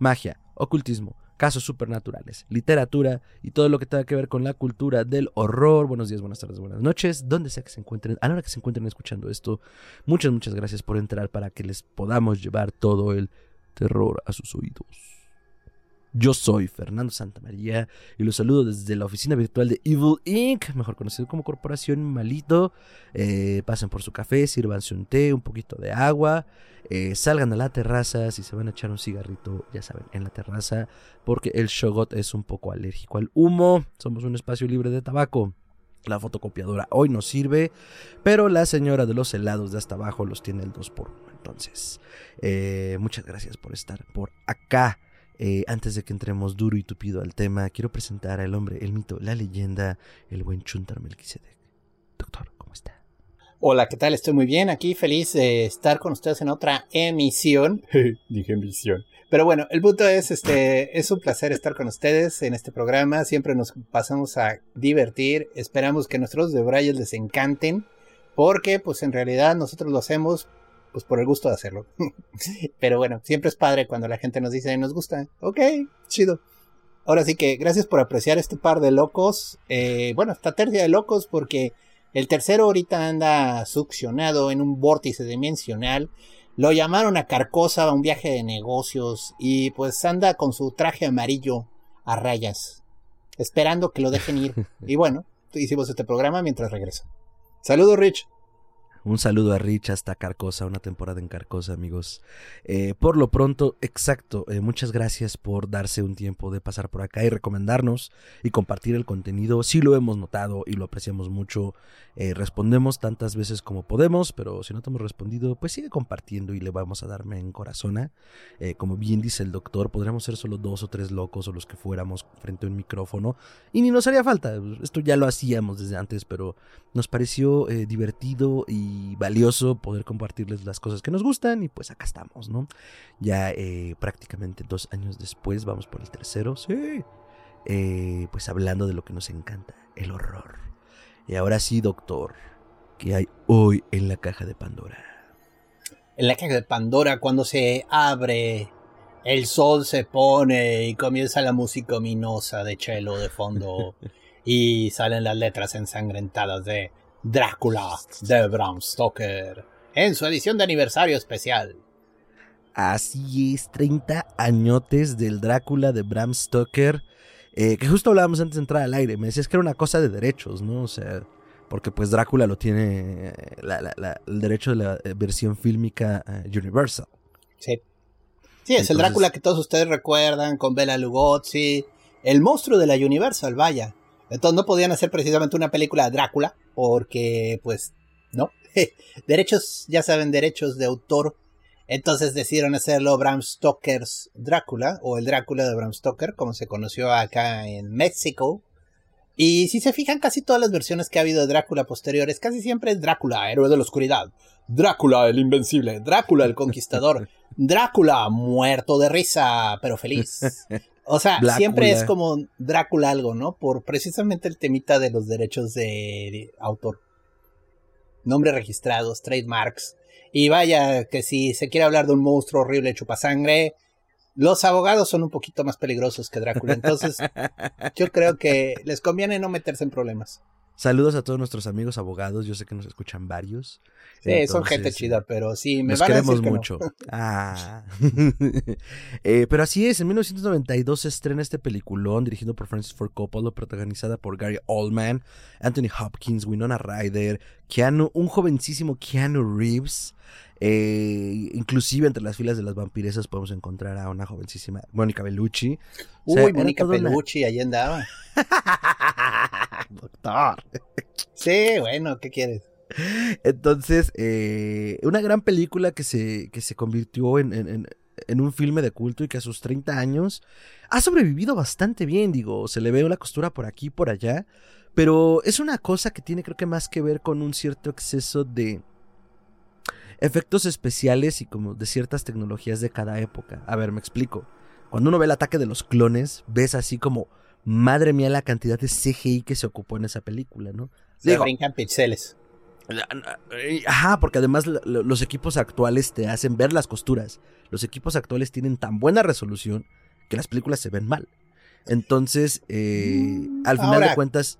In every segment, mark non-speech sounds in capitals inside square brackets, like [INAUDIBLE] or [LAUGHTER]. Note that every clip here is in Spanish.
magia, ocultismo, casos supernaturales, literatura y todo lo que tenga que ver con la cultura del horror. Buenos días, buenas tardes, buenas noches, donde sea que se encuentren, a la hora que se encuentren escuchando esto. Muchas, muchas gracias por entrar para que les podamos llevar todo el terror a sus oídos. Yo soy Fernando Santamaría y los saludo desde la oficina virtual de Evil Inc., mejor conocido como Corporación Malito. Eh, pasen por su café, sírvanse un té, un poquito de agua, eh, salgan a la terraza, si se van a echar un cigarrito, ya saben, en la terraza, porque el Shogot es un poco alérgico al humo. Somos un espacio libre de tabaco. La fotocopiadora hoy no sirve, pero la señora de los helados de hasta abajo los tiene el 2 por 1 Entonces, eh, muchas gracias por estar por acá. Eh, antes de que entremos duro y tupido al tema, quiero presentar al hombre, el mito, la leyenda, el buen Chuntar Melquisedec. Doctor, ¿cómo está? Hola, ¿qué tal? Estoy muy bien aquí, feliz de estar con ustedes en otra emisión. [LAUGHS] Dije emisión. Pero bueno, el punto es, este, es un placer estar con ustedes en este programa. Siempre nos pasamos a divertir. Esperamos que nuestros de Braille les encanten. Porque, pues en realidad nosotros lo hacemos pues por el gusto de hacerlo. [LAUGHS] Pero bueno, siempre es padre cuando la gente nos dice, nos gusta. Ok, chido. Ahora sí que gracias por apreciar este par de locos. Eh, bueno, esta tercia de locos porque el tercero ahorita anda succionado en un vórtice dimensional. Lo llamaron a Carcosa a un viaje de negocios y pues anda con su traje amarillo a rayas, esperando que lo dejen ir. [LAUGHS] y bueno, hicimos este programa mientras regresa. Saludos, Rich. Un saludo a Rich hasta Carcosa, una temporada en Carcosa, amigos. Eh, por lo pronto, exacto, eh, muchas gracias por darse un tiempo de pasar por acá y recomendarnos y compartir el contenido. Sí lo hemos notado y lo apreciamos mucho. Eh, respondemos tantas veces como podemos, pero si no te hemos respondido, pues sigue compartiendo y le vamos a darme en corazón. como bien dice el doctor, podríamos ser solo dos o tres locos o los que fuéramos frente a un micrófono y ni nos haría falta. Esto ya lo hacíamos desde antes, pero nos pareció divertido y valioso poder compartirles las cosas que nos gustan y pues acá estamos, ¿no? Ya eh, prácticamente dos años después, vamos por el tercero, sí, eh, pues hablando de lo que nos encanta, el horror. Y ahora sí, doctor, ¿qué hay hoy en la caja de Pandora? En la caja de Pandora, cuando se abre, el sol se pone y comienza la música ominosa de Chelo de fondo. [LAUGHS] y salen las letras ensangrentadas de Drácula de Bram Stoker en su edición de aniversario especial. Así es, 30 añotes del Drácula de Bram Stoker, eh, que justo hablábamos antes de entrar al aire, me decías que era una cosa de derechos, ¿no? O sea, porque pues Drácula lo tiene eh, el derecho de la eh, versión fílmica Universal. Sí. Sí, es el Drácula que todos ustedes recuerdan con Bela Lugosi, el monstruo de la Universal, vaya. Entonces no podían hacer precisamente una película de Drácula, porque pues no. [LAUGHS] derechos, ya saben, derechos de autor. Entonces decidieron hacerlo Bram Stoker's Drácula, o el Drácula de Bram Stoker, como se conoció acá en México. Y si se fijan, casi todas las versiones que ha habido de Drácula posteriores, casi siempre es Drácula, héroe de la oscuridad. Drácula, el invencible. Drácula, el conquistador. [LAUGHS] Drácula, muerto de risa, pero feliz. [LAUGHS] O sea, siempre es como Drácula algo, ¿no? Por precisamente el temita de los derechos de, autor. Nombres registrados, trademarks. Y vaya, que si se quiere hablar de un monstruo horrible chupasangre, los abogados son un poquito más peligrosos que Drácula. Entonces, [LAUGHS] yo creo que les conviene no meterse en problemas. Saludos a todos nuestros amigos abogados. Yo sé que nos escuchan varios. Sí, son gente chida, pero sí, me nos queremos mucho. Ah. [LAUGHS] Eh, pero así es, en 1992 se estrena este peliculón dirigido por Francis Ford Coppola, protagonizada por Gary Oldman, Anthony Hopkins, Winona Ryder, Keanu, un jovencísimo Keanu Reeves. Eh, inclusive entre las filas de las vampiresas podemos encontrar a una jovencísima Mónica Bellucci. Uy, Mónica Bellucci, ahí andaba. [LAUGHS] [LAUGHS] Doctor. Sí, bueno, ¿qué quieres? Entonces, eh, una gran película que se, que se convirtió en, en un filme de culto y que a sus 30 años ha sobrevivido bastante bien, digo, se le ve una costura por aquí y por allá, pero es una cosa que tiene creo que más que ver con un cierto exceso de efectos especiales y como de ciertas tecnologías de cada época. A ver, me explico. Cuando uno ve el ataque de los clones, ves así como, madre mía, la cantidad de CGI que se ocupó en esa película, ¿no? Se brincan pixeles. Ajá, porque además los equipos actuales te hacen ver las costuras. Los equipos actuales tienen tan buena resolución que las películas se ven mal. Entonces, eh, mm, al final de cuentas...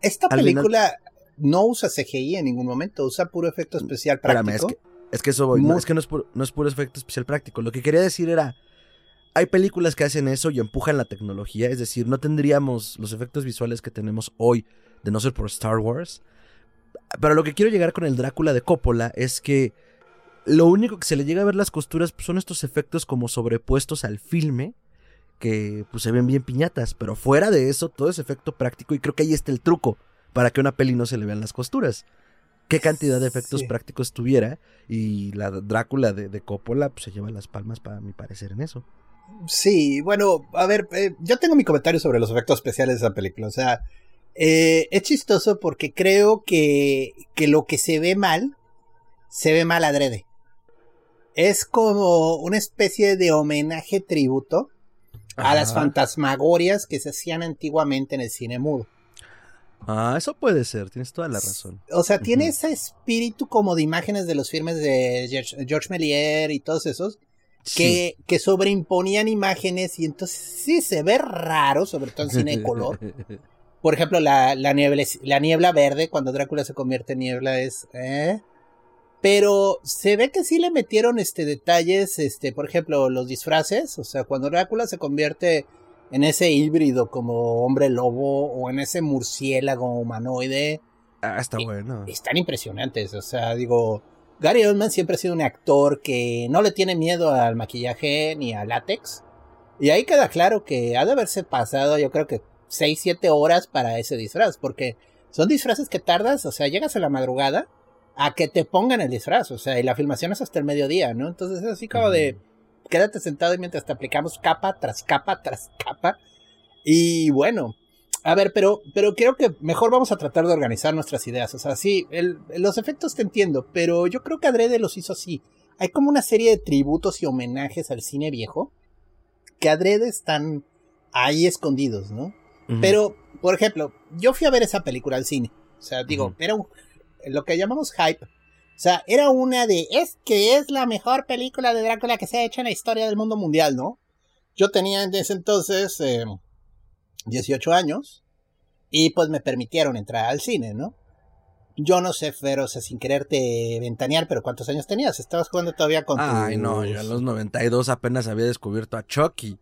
Esta película no usa CGI en ningún momento, usa puro efecto mm, especial práctico. es, que, eso no, es que no es, puro, no es puro efecto especial práctico. Lo que quería decir era, hay películas que hacen eso y empujan la tecnología, es decir, no tendríamos los efectos visuales que tenemos hoy de no ser por Star Wars. Pero lo que quiero llegar con el Drácula de Coppola es que lo único que se le llega a ver las costuras pues, son estos efectos como sobrepuestos al filme que pues se ven bien piñatas, pero fuera de eso todo es efecto práctico y creo que ahí está el truco para que a una peli no se le vean las costuras. Qué cantidad de efectos prácticos tuviera y la Drácula de, Coppola pues, se lleva las palmas para mi parecer en eso. Sí, bueno, a ver, eh, yo tengo mi comentario sobre los efectos especiales de esa película. O sea, eh, es chistoso porque creo que, que lo que se ve mal, se ve mal adrede. Es como una especie de homenaje tributo a las fantasmagorias que se hacían antiguamente en el cine mudo. Ah, eso puede ser, tienes toda la razón. O sea, tiene ese espíritu como de imágenes de los filmes de George, Méliès y todos esos, que, que sobreimponían imágenes y entonces sí se ve raro, sobre todo en cine de color. [LAUGHS] Por ejemplo, la, la, niebla, la niebla verde, cuando Drácula se convierte en niebla, es. ¿eh? Pero se ve que sí le metieron este detalles, este, por ejemplo, los disfraces. O sea, cuando Drácula se convierte en ese híbrido como hombre lobo o en ese murciélago humanoide. Ah, está bueno. Están impresionantes. O sea, digo, Gary Oldman siempre ha sido un actor que no le tiene miedo al maquillaje ni al látex. Y ahí queda claro que ha de haberse pasado, yo creo que 6, 7 horas para ese disfraz, porque son disfraces que tardas, o sea, llegas a la madrugada a que te pongan el disfraz, o sea, y la filmación es hasta el mediodía, ¿no? Entonces es así como de, quédate sentado y mientras te aplicamos capa tras capa tras capa. Y bueno, a ver, pero, pero creo que mejor vamos a tratar de organizar nuestras ideas. O sea, sí, los efectos te entiendo, pero yo creo que Adrede los hizo así. Hay como una serie de tributos y homenajes al cine viejo que Adrede están ahí escondidos, ¿no? Pero, por ejemplo, yo fui a ver esa película al cine. O sea, digo, era un, lo que llamamos hype. O sea, era una de, es que es la mejor película de Drácula que se ha hecho en la historia del mundo mundial, ¿no? Yo tenía en ese entonces 18 em, años y pues me permitieron entrar al cine, ¿no? Yo no sé, Fer, o sea, sin quererte ventanear, pero ¿cuántos años tenías? ¿Estabas jugando todavía con Ay, no, yo en los 92 apenas había descubierto a Chucky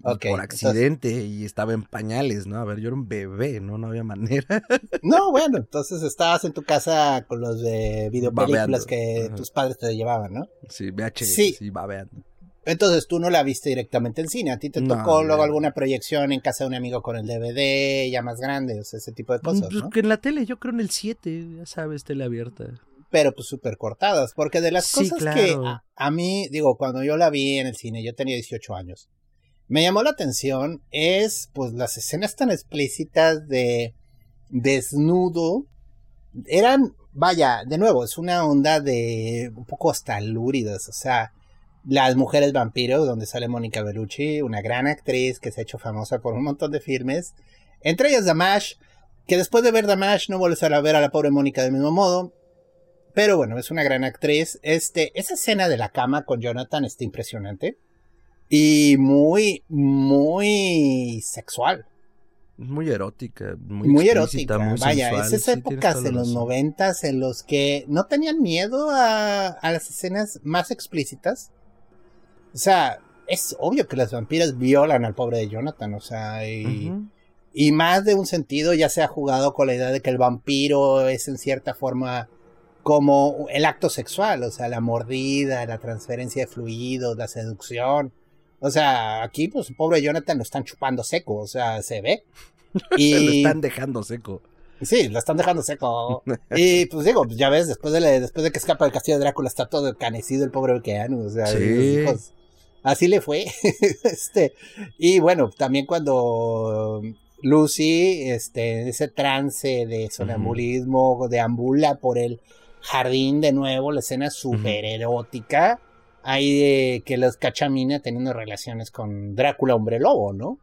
por accidente y estaba en pañales, ¿no? A ver, yo era un bebé, ¿no? No había manera. [LAUGHS] no, bueno, entonces estabas en tu casa con los de videopelículas que tus padres te llevaban, ¿no? Sí, VHS, sí, sí babeando. Entonces tú no la viste directamente en cine, a ti te tocó luego alguna proyección en casa de un amigo con el DVD ya más grande, o sea, ese tipo de cosas, pues ¿no? que en la tele, yo creo en el 7, ya sabes, tele abierta. Pero pues súper cortadas, porque de las cosas que a, mí, digo, cuando yo la vi en el cine, yo tenía 18 años, me llamó la atención es pues las escenas tan explícitas de desnudo eran vaya de nuevo es una onda de un poco hasta lúridas o sea las mujeres vampiros donde sale Mónica Bellucci una gran actriz que se ha hecho famosa por un montón de filmes entre ellas Damash que después de ver Damash no vuelves a ver a la pobre Mónica del mismo modo pero bueno es una gran actriz este esa escena de la cama con Jonathan está impresionante y muy, muy sexual. Muy erótica, muy, erótica. Vaya, esas épocas en los noventas en los que no tenían miedo a, a, las escenas más explícitas. O sea, es obvio que las vampiras violan al pobre de Jonathan, o sea, y, y más de un sentido ya se ha jugado con la idea de que el vampiro es en cierta forma como el acto sexual, o sea, la mordida, la transferencia de fluidos, la seducción. O sea, aquí, pues, pobre Jonathan lo están chupando seco, o sea, se ve. [LAUGHS] Y... lo están dejando seco. Sí, lo están dejando seco. y pues digo, ya ves, después de, después de que escapa del castillo de Drácula está todo canecido el pobre Keanu. O sea, sí. Así le fue. [LAUGHS] este, y bueno, también cuando Lucy, este, ese trance de sonambulismo, deambula por el jardín de nuevo, la escena súper erótica. Hay de que los cachamina teniendo relaciones con Drácula, hombre lobo, ¿no?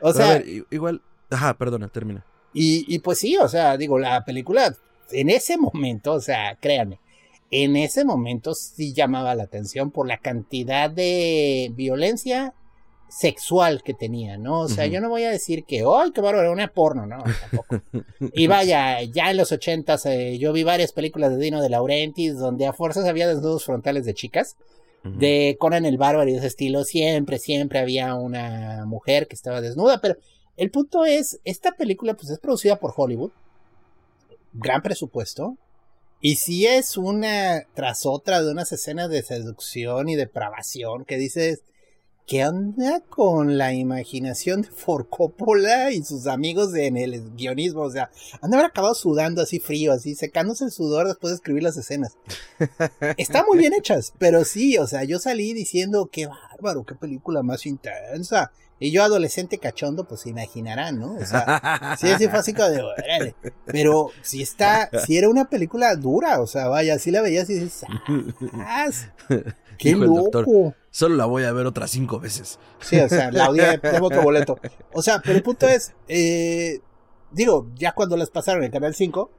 O sea. igual. Ajá, perdona, termina. Y, y pues sí, o sea, digo, la película en ese momento, o sea, créanme, en ese momento sí llamaba la atención por la cantidad de violencia sexual que tenía, ¿no? O sea, yo no voy a decir que, ¡ay, qué bárbaro! Una porno, ¿no? Tampoco. y vaya, ya en los ochentas eh, yo vi varias películas de Dino de Laurentiis donde a fuerzas había desnudos frontales de chicas. De Conan el Bárbaro y de ese estilo, siempre, siempre había una mujer que estaba desnuda, pero el punto es, esta película pues es producida por Hollywood, gran presupuesto, y si es una tras otra de unas escenas de seducción y depravación que dices, ¿qué onda con la imaginación de Forcópola y sus amigos en el guionismo? O sea, han de haber acabado sudando así frío, así, secándose el sudor después de escribir las escenas. [LAUGHS] Están muy bien hechas, pero sí, o sea, yo salí diciendo, qué bárbaro, qué película más intensa. Y yo, adolescente cachondo, pues se imaginarán, ¿no? O sea, [LAUGHS] sí es fácil de, órale. Pero si está, si era una película dura, o sea, vaya, si la veías y dices, ¡ah! [LAUGHS] ¡Qué loco! Solo la voy a ver otras cinco veces. Sí, o sea, la odié [LAUGHS] de boca boleto. O sea, pero el punto es, eh, digo, ya cuando las pasaron en Canal 5,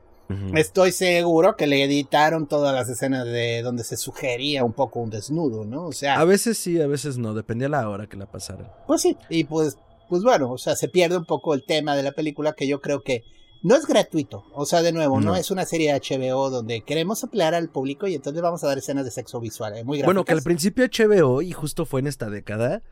Estoy seguro que le editaron todas las escenas de donde se sugería un poco un desnudo, ¿no? O sea. A veces sí, a veces no, dependía la hora que la pasaran. Pues sí, y pues, pues bueno, o sea, se pierde un poco el tema de la película que yo creo que no es gratuito. O sea, de nuevo, no, es una serie HBO donde queremos aplear al público y entonces vamos a dar escenas de sexo visual. Eh, muy bueno, que al principio HBO, y justo fue en esta década,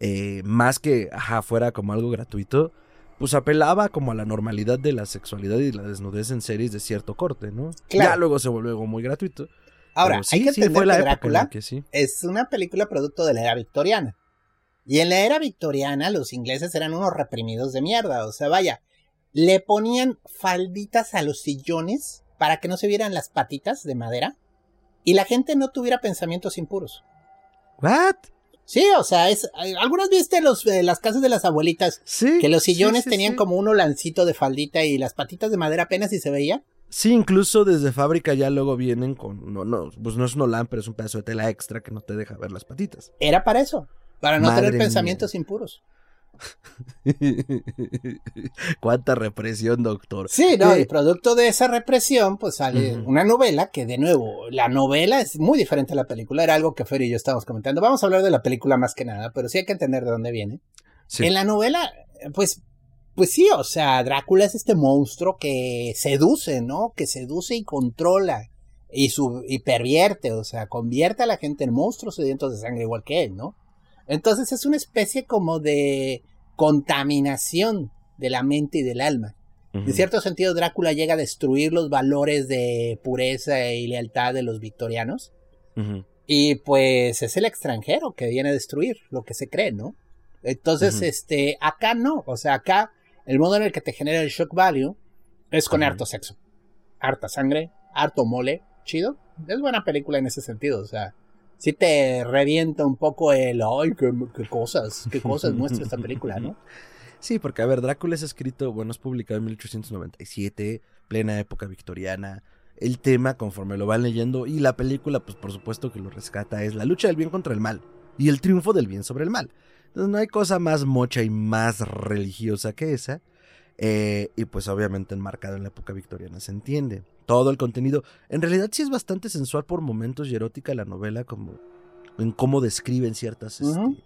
eh, más que, ajá, fuera como algo gratuito pues apelaba como a la normalidad de la sexualidad y la desnudez en series de cierto corte, ¿no? Claro. Ya luego se volvió algo muy gratuito. Ahora, hay que entender que Drácula es una película producto de la era victoriana. Y en la era victoriana los ingleses eran unos reprimidos de mierda, o sea, vaya, le ponían falditas a los sillones para que no se vieran las patitas de madera y la gente no tuviera pensamientos impuros. ¿What? Sí, o sea, es. ¿Algunas viste los, eh, las casas de las abuelitas? Sí. Que los sillones tenían como un olancito de faldita y las patitas de madera apenas y se veía. Sí, incluso desde fábrica ya luego vienen con. No, no, pues no es un olán, pero es un pedazo de tela extra que no te deja ver las patitas. Era para eso. Para no tener pensamientos impuros. [LAUGHS] Cuánta represión, doctor. Sí, no, y producto de esa represión, pues sale una novela que, de nuevo, la novela es muy diferente a la película. Era algo que Fer y yo estábamos comentando. Vamos a hablar de la película más que nada, pero sí hay que entender de dónde viene. En la novela, pues, pues sí, o sea, Drácula es este monstruo que seduce, ¿no? Que seduce y controla y, su, y pervierte, o sea, convierte a la gente en monstruos sedientos de sangre igual que él, ¿no? Entonces es una especie como de contaminación de la mente y del alma. En cierto sentido, Drácula llega a destruir los valores de pureza y lealtad de los victorianos. Y pues es el extranjero que viene a destruir lo que se cree, ¿no? Entonces, este, acá no. O sea, acá el modo en el que te genera el shock value es con harto sexo. Harta sangre, harto mole, chido. Es buena película en ese sentido, o sea sí te revienta un poco el, ay, qué, cosas, qué cosas muestra esta película, ¿no? [LAUGHS] Sí, porque a ver, Drácula es escrito, bueno, es publicado en 1897, plena época victoriana. El tema, conforme lo van leyendo, y la película, pues por supuesto que lo rescata, es la lucha del bien contra el mal y el triunfo del bien sobre el mal. Entonces no hay cosa más mocha y más religiosa que esa. Eh, y pues obviamente enmarcado en la época victoriana se entiende todo el contenido. En realidad sí es bastante sensual por momentos y erótica la novela, como en cómo describen ciertas, este, pues,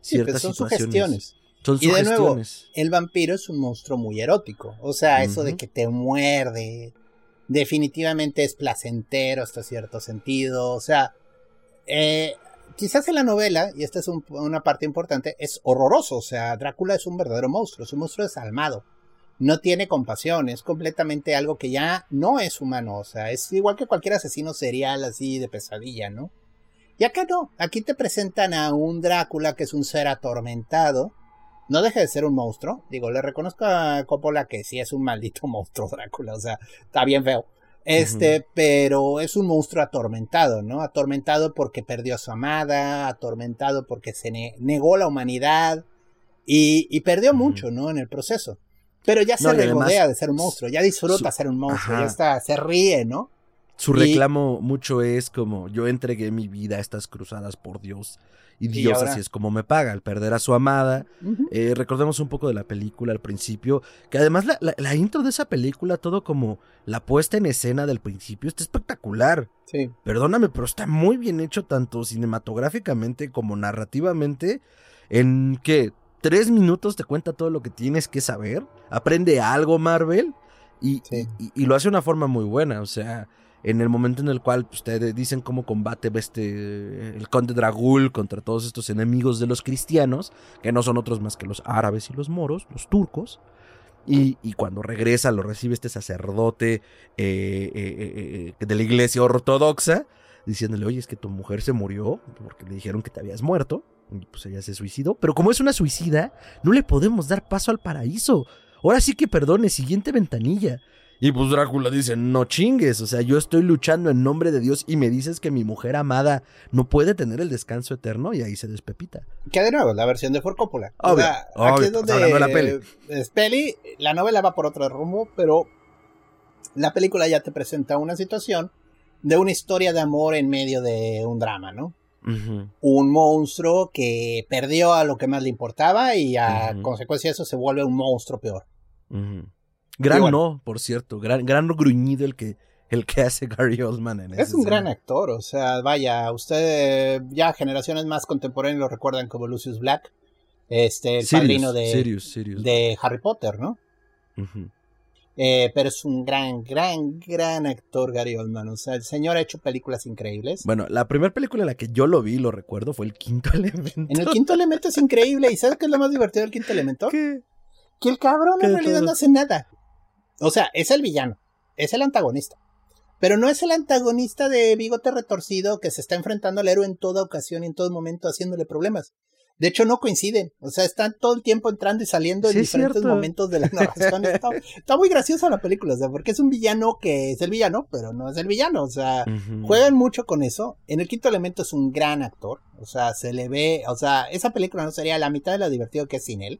ciertas son situaciones. Son y de nuevo, el vampiro es un monstruo muy erótico. O sea, eso de que te muerde, definitivamente es placentero hasta cierto sentido. O sea, eh, quizás en la novela, y esta es una parte importante, es horroroso. O sea, Drácula es un verdadero monstruo, es un monstruo desalmado no tiene compasión, es completamente algo que ya no es humano, o sea, es igual que cualquier asesino serial así de pesadilla, ¿no? Y acá no, aquí te presentan a un Drácula que es un ser atormentado, no deja de ser un monstruo, digo, le reconozco a Coppola que sí es un maldito [LAUGHS] monstruo Drácula, o sea, está bien feo, Este, pero es un monstruo atormentado, ¿no? Atormentado porque perdió a su amada, atormentado porque se negó la humanidad y, perdió mucho, ¿no? En el proceso. Pero ya se regodea de ser un monstruo, ya disfruta ser un monstruo, ya está, se ríe, ¿no? Su reclamo mucho es como yo entregué mi vida a estas cruzadas por Dios y Dios así es como me paga al perder a su amada. Eh, recordemos un poco de la película al principio, que además la, intro de esa película, todo como la puesta en escena del principio, está espectacular. Sí. Perdóname, pero está muy bien hecho tanto cinematográficamente como narrativamente. En que tres minutos te cuenta todo lo que tienes que saber. Aprende algo, Marvel. y, y lo hace de una forma muy buena. O sea, en el momento en el cual ustedes dicen cómo combate este, el conde Dragul contra todos estos enemigos de los cristianos, que no son otros más que los árabes y los moros, los turcos. Y, cuando regresa lo recibe este sacerdote eh, eh, eh, de la iglesia ortodoxa, diciéndole, oye, es que tu mujer se murió porque le dijeron que te habías muerto. Pues ella se suicidó. Pero como es una suicida, no le podemos dar paso al paraíso. Ahora sí que perdone, siguiente ventanilla. Y pues Drácula dice, no chingues, o sea, yo estoy luchando en nombre de Dios y me dices que mi mujer amada no puede tener el descanso eterno y ahí se despepita. Que de nuevo, la versión de For Coppola. o sea, aquí es donde la peli. Es peli, la novela va por otro rumbo, pero la película ya te presenta una situación de una historia de amor en medio de un drama, ¿no? Un monstruo que perdió a lo que más le importaba y a consecuencia de eso se vuelve un monstruo peor. Gran no, por cierto, gran, gran gruñido el que, el que [LAUGHS] hace Gary Oldman en Es un gran actor, o sea, vaya, usted ya generaciones más contemporáneas lo recuerdan como Lucius Black, este, el padrino de, de Harry Potter, ¿no? Eh, pero es un gran, gran, gran actor Gary Oldman. O sea, el señor ha hecho películas increíbles. Bueno, la primera película en la que yo lo vi, lo recuerdo, fue El Quinto [LAUGHS] Elemento. En El Quinto Elemento es increíble. ¿Y sabes qué es lo más divertido del Quinto Elemento? ¿Qué? Que el cabrón en realidad no hace nada. O sea, es el villano, es el antagonista. Pero no es el antagonista de bigote retorcido que se está enfrentando al héroe en toda ocasión y en todo momento haciéndole problemas. De hecho, no coinciden. O sea, están todo el tiempo entrando y saliendo en diferentes momentos de la [LAUGHS] narración. Está, muy graciosa la película, o sea, porque es un villano que es el villano, pero no es el villano. O sea, juegan mucho con eso. En el quinto elemento es un gran actor. O sea, se le ve. O sea, esa película no sería la mitad de lo divertido que es sin él.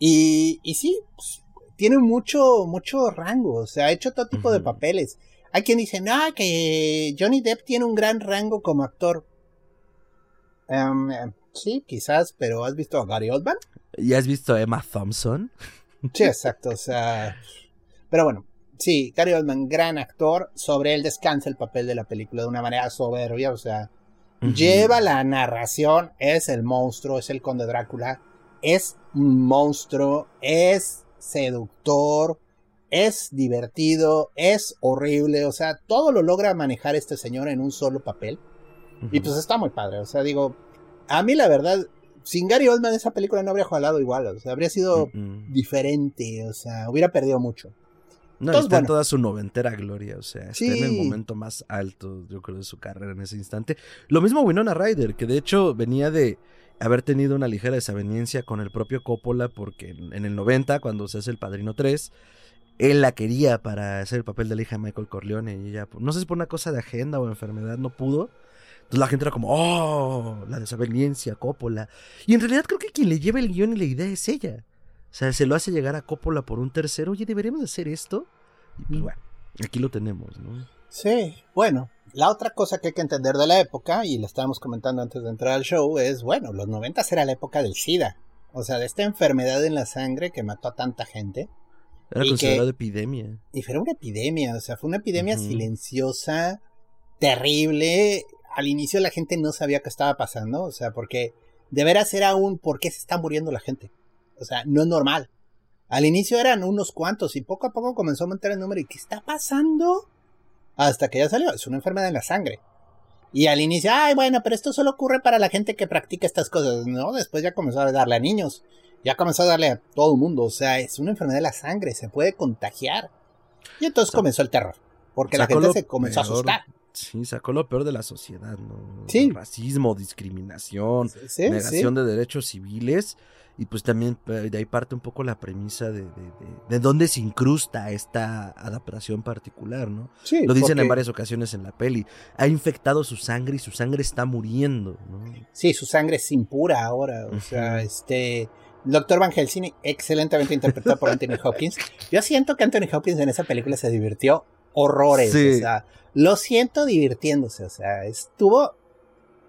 Y, y sí, pues, tiene mucho, mucho rango, o sea, ha hecho todo tipo de papeles. Hay quien dice, no, que Johnny Depp tiene un gran rango como actor. Em, sí, quizás, pero ¿has visto a Gary Oldman? ¿Y has visto a Emma Thompson? [LAUGHS] Sí, exacto, o sea... Pero bueno, sí, Gary Oldman, gran actor, sobre él descansa el papel de la película de una manera soberbia, o sea, lleva la narración, es el monstruo, es el conde Drácula, es un monstruo, es seductor, es divertido, es horrible, o sea, todo lo logra manejar este señor en un solo papel. Y pues está muy padre, o sea, digo, a mí la verdad, sin Gary Oldman esa película no habría jalado igual, o sea, habría sido diferente, o sea, hubiera perdido mucho. No, está en toda su noventera gloria, o sea, está en el momento más alto, yo creo, de su carrera en ese instante. Lo mismo Winona Ryder, que de hecho venía de haber tenido una ligera desaveniencia con el propio Coppola porque en, el 90, cuando se hace El Padrino 3, él la quería para hacer el papel de la hija de Michael Corleone y ella, no sé si por una cosa de agenda o enfermedad, no pudo. Entonces la gente era como, oh, la desaveniencia, Coppola. Y en realidad creo que quien le lleva el guion y la idea es ella. O sea, se lo hace llegar a Coppola por un tercero, oye, deberíamos hacer esto. Y pues bueno, aquí lo tenemos, ¿no? Sí, bueno, la otra cosa que hay que entender de la época, y lo estábamos comentando antes de entrar al show, es, bueno, los noventas era la época del SIDA. O sea, de esta enfermedad en la sangre que mató a tanta gente. Era considerado epidemia. Y fue una epidemia, o sea, fue una epidemia silenciosa, terrible. Al inicio la gente no sabía qué estaba pasando, o sea, porque de veras era un por qué se está muriendo la gente. O sea, no es normal. Al inicio eran unos cuantos y poco a poco comenzó a aumentar el número. ¿Y qué está pasando? hasta que ya salió. Es una enfermedad en la sangre. Y al inicio, ay, bueno, pero esto solo ocurre para la gente que practica estas cosas. No, después ya comenzó a darle a niños. Ya comenzó a darle a todo el mundo. O sea, es una enfermedad de la sangre, se puede contagiar. Y entonces comenzó el terror. Porque la gente se comenzó a asustar. Sí, sacó lo peor de la sociedad, ¿no? Sí. Racismo, discriminación, negación de derechos civiles. Y pues también eh, de ahí parte un poco la premisa de, de, de, dónde se incrusta esta adaptación particular, ¿no? Sí, Lo dicen porque- en varias ocasiones en la peli. Ha infectado su sangre y su sangre está muriendo, ¿no? Sí, su sangre es impura ahora. O sea, este. Doctor Van Helsing, excelentemente interpretado por Anthony Hopkins. Yo siento que Anthony Hopkins en esa película se divirtió horrores. Sí. O sea, lo siento divirtiéndose. O sea, estuvo.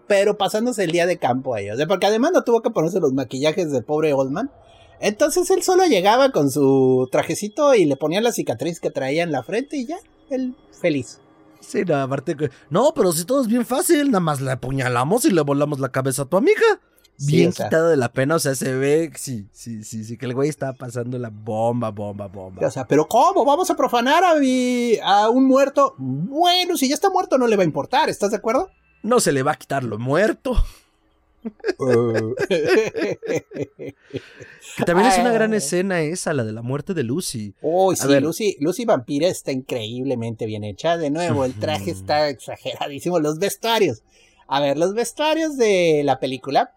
Pero pasándose el día de campo ahí. O sea, porque además no tuvo que ponerse los maquillajes del pobre Oldman. Entonces él solo llegaba con su trajecito y le ponía la cicatriz que traía en la frente y ya, él feliz. Sí, no, aparte que... No, pero si todo es bien fácil, nada más la apuñalamos y le volamos la cabeza a tu amiga. Sí, Bien o sea. quitado de la pena, o sea, se ve, sí, sí, sí, sí, que el güey estaba pasando la bomba, bomba, bomba. O sea, pero ¿cómo? ¿Vamos a profanar a, mi- a un muerto? Bueno, si ya está muerto no le va a importar, ¿estás de acuerdo? No se le va a quitar lo muerto. Que también es una gran Ah. escena esa, la de la muerte de Lucy. Uy, A sí, ver. Lucy, Lucy Vampira está increíblemente bien hecha. De nuevo, el traje está exageradísimo. Los vestuarios. A ver, los vestuarios de la película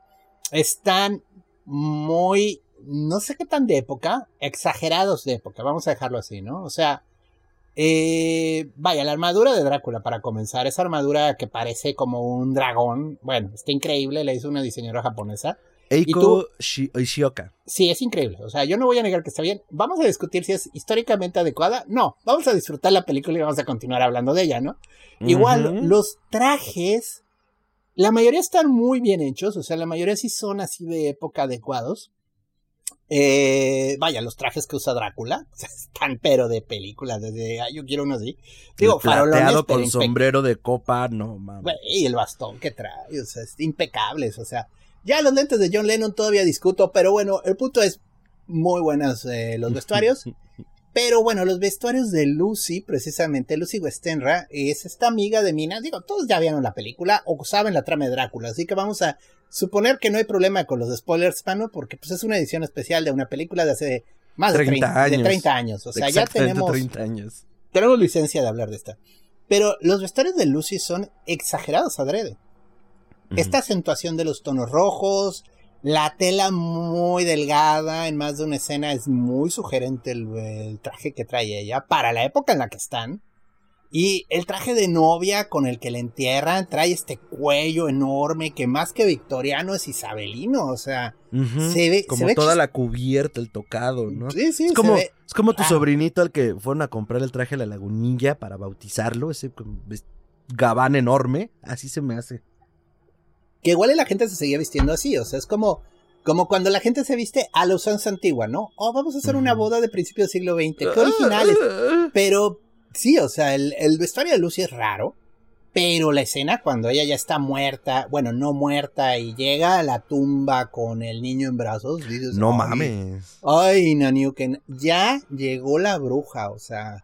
están muy, no sé qué tan de época, exagerados de época, vamos a dejarlo así, ¿no? O sea, eh, vaya, la armadura de Drácula para comenzar, esa armadura que parece como un dragón, bueno, está increíble, la hizo una diseñadora japonesa. Eiko Ishioka. Sí, es increíble. O sea, yo no voy a negar que está bien. Vamos a discutir si es históricamente adecuada. No, vamos a disfrutar la película y vamos a continuar hablando de ella, ¿no? Igual, los trajes, la mayoría están muy bien hechos. O sea, la mayoría sí son así de época adecuados. Eh, vaya, los trajes que usa Drácula [LAUGHS] están pero de película. Desde, ah, yo quiero uno así. Digo, pero con sombrero de copa, no mames. Y el bastón que trae, o sea, es impecables, o sea, ya los lentes de John Lennon todavía discuto, pero bueno, el punto es muy buenos eh, los vestuarios, [LAUGHS] pero bueno, los vestuarios de Lucy, precisamente, Lucy Westenra, es esta amiga de Mina, digo, todos ya vieron la película o saben la trama de Drácula, así que vamos a suponer que no hay problema con los spoilers, Pano, porque pues es una edición especial de una película de hace más de 30 30, de años. 30 años, o sea, ya tenemos 30 años. tenemos licencia de hablar de esta. Pero los vestuarios de Lucy son exagerados adrede. Esta acentuación de los tonos rojos, la tela muy delgada, en más de una escena es muy sugerente el, el traje que trae ella para la época en la que están. Y el traje de novia con el que le entierran trae este cuello enorme que más que victoriano es isabelino, o sea, se ve- Como se ve toda la cubierta, el tocado, ¿no? sí, sí, Es como, ve- es como tu Ah. sobrinito al que fueron a comprar el traje a la lagunilla para bautizarlo, ese ves- gabán enorme, así se me hace. Que igual la gente se seguía vistiendo así, o sea, es como, como cuando la gente se viste a la usanza antigua, ¿no? Oh, vamos a hacer una boda de principio del siglo XX, qué originales. Pero sí, o sea, el, el vestuario de Lucy es raro, pero la escena cuando ella ya está muerta, bueno, no muerta, y llega a la tumba con el niño en brazos, dices, No "Ay, mames. Ay, Naniuken, ya llegó la bruja, o sea.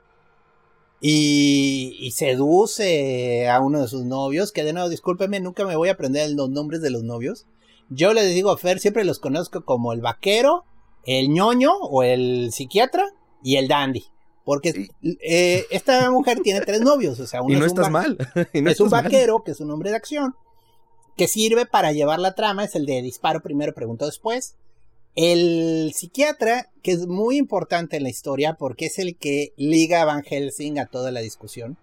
Y, y seduce a uno de sus novios, que de nuevo, discúlpeme, nunca me voy a aprender los nombres de los novios. Yo le digo a Fer, siempre los conozco como el vaquero, el ñoño o el psiquiatra y el dandy. Porque eh, esta mujer tiene tres novios, o sea, [LAUGHS] uno [LAUGHS] Y no es un estás mal. y no es un mal. vaquero, que es un hombre de acción, que sirve para llevar la trama, es el de disparo primero, pregunto después. El psiquiatra, que es muy importante en la historia porque es el que liga a Van Helsing a toda la discusión.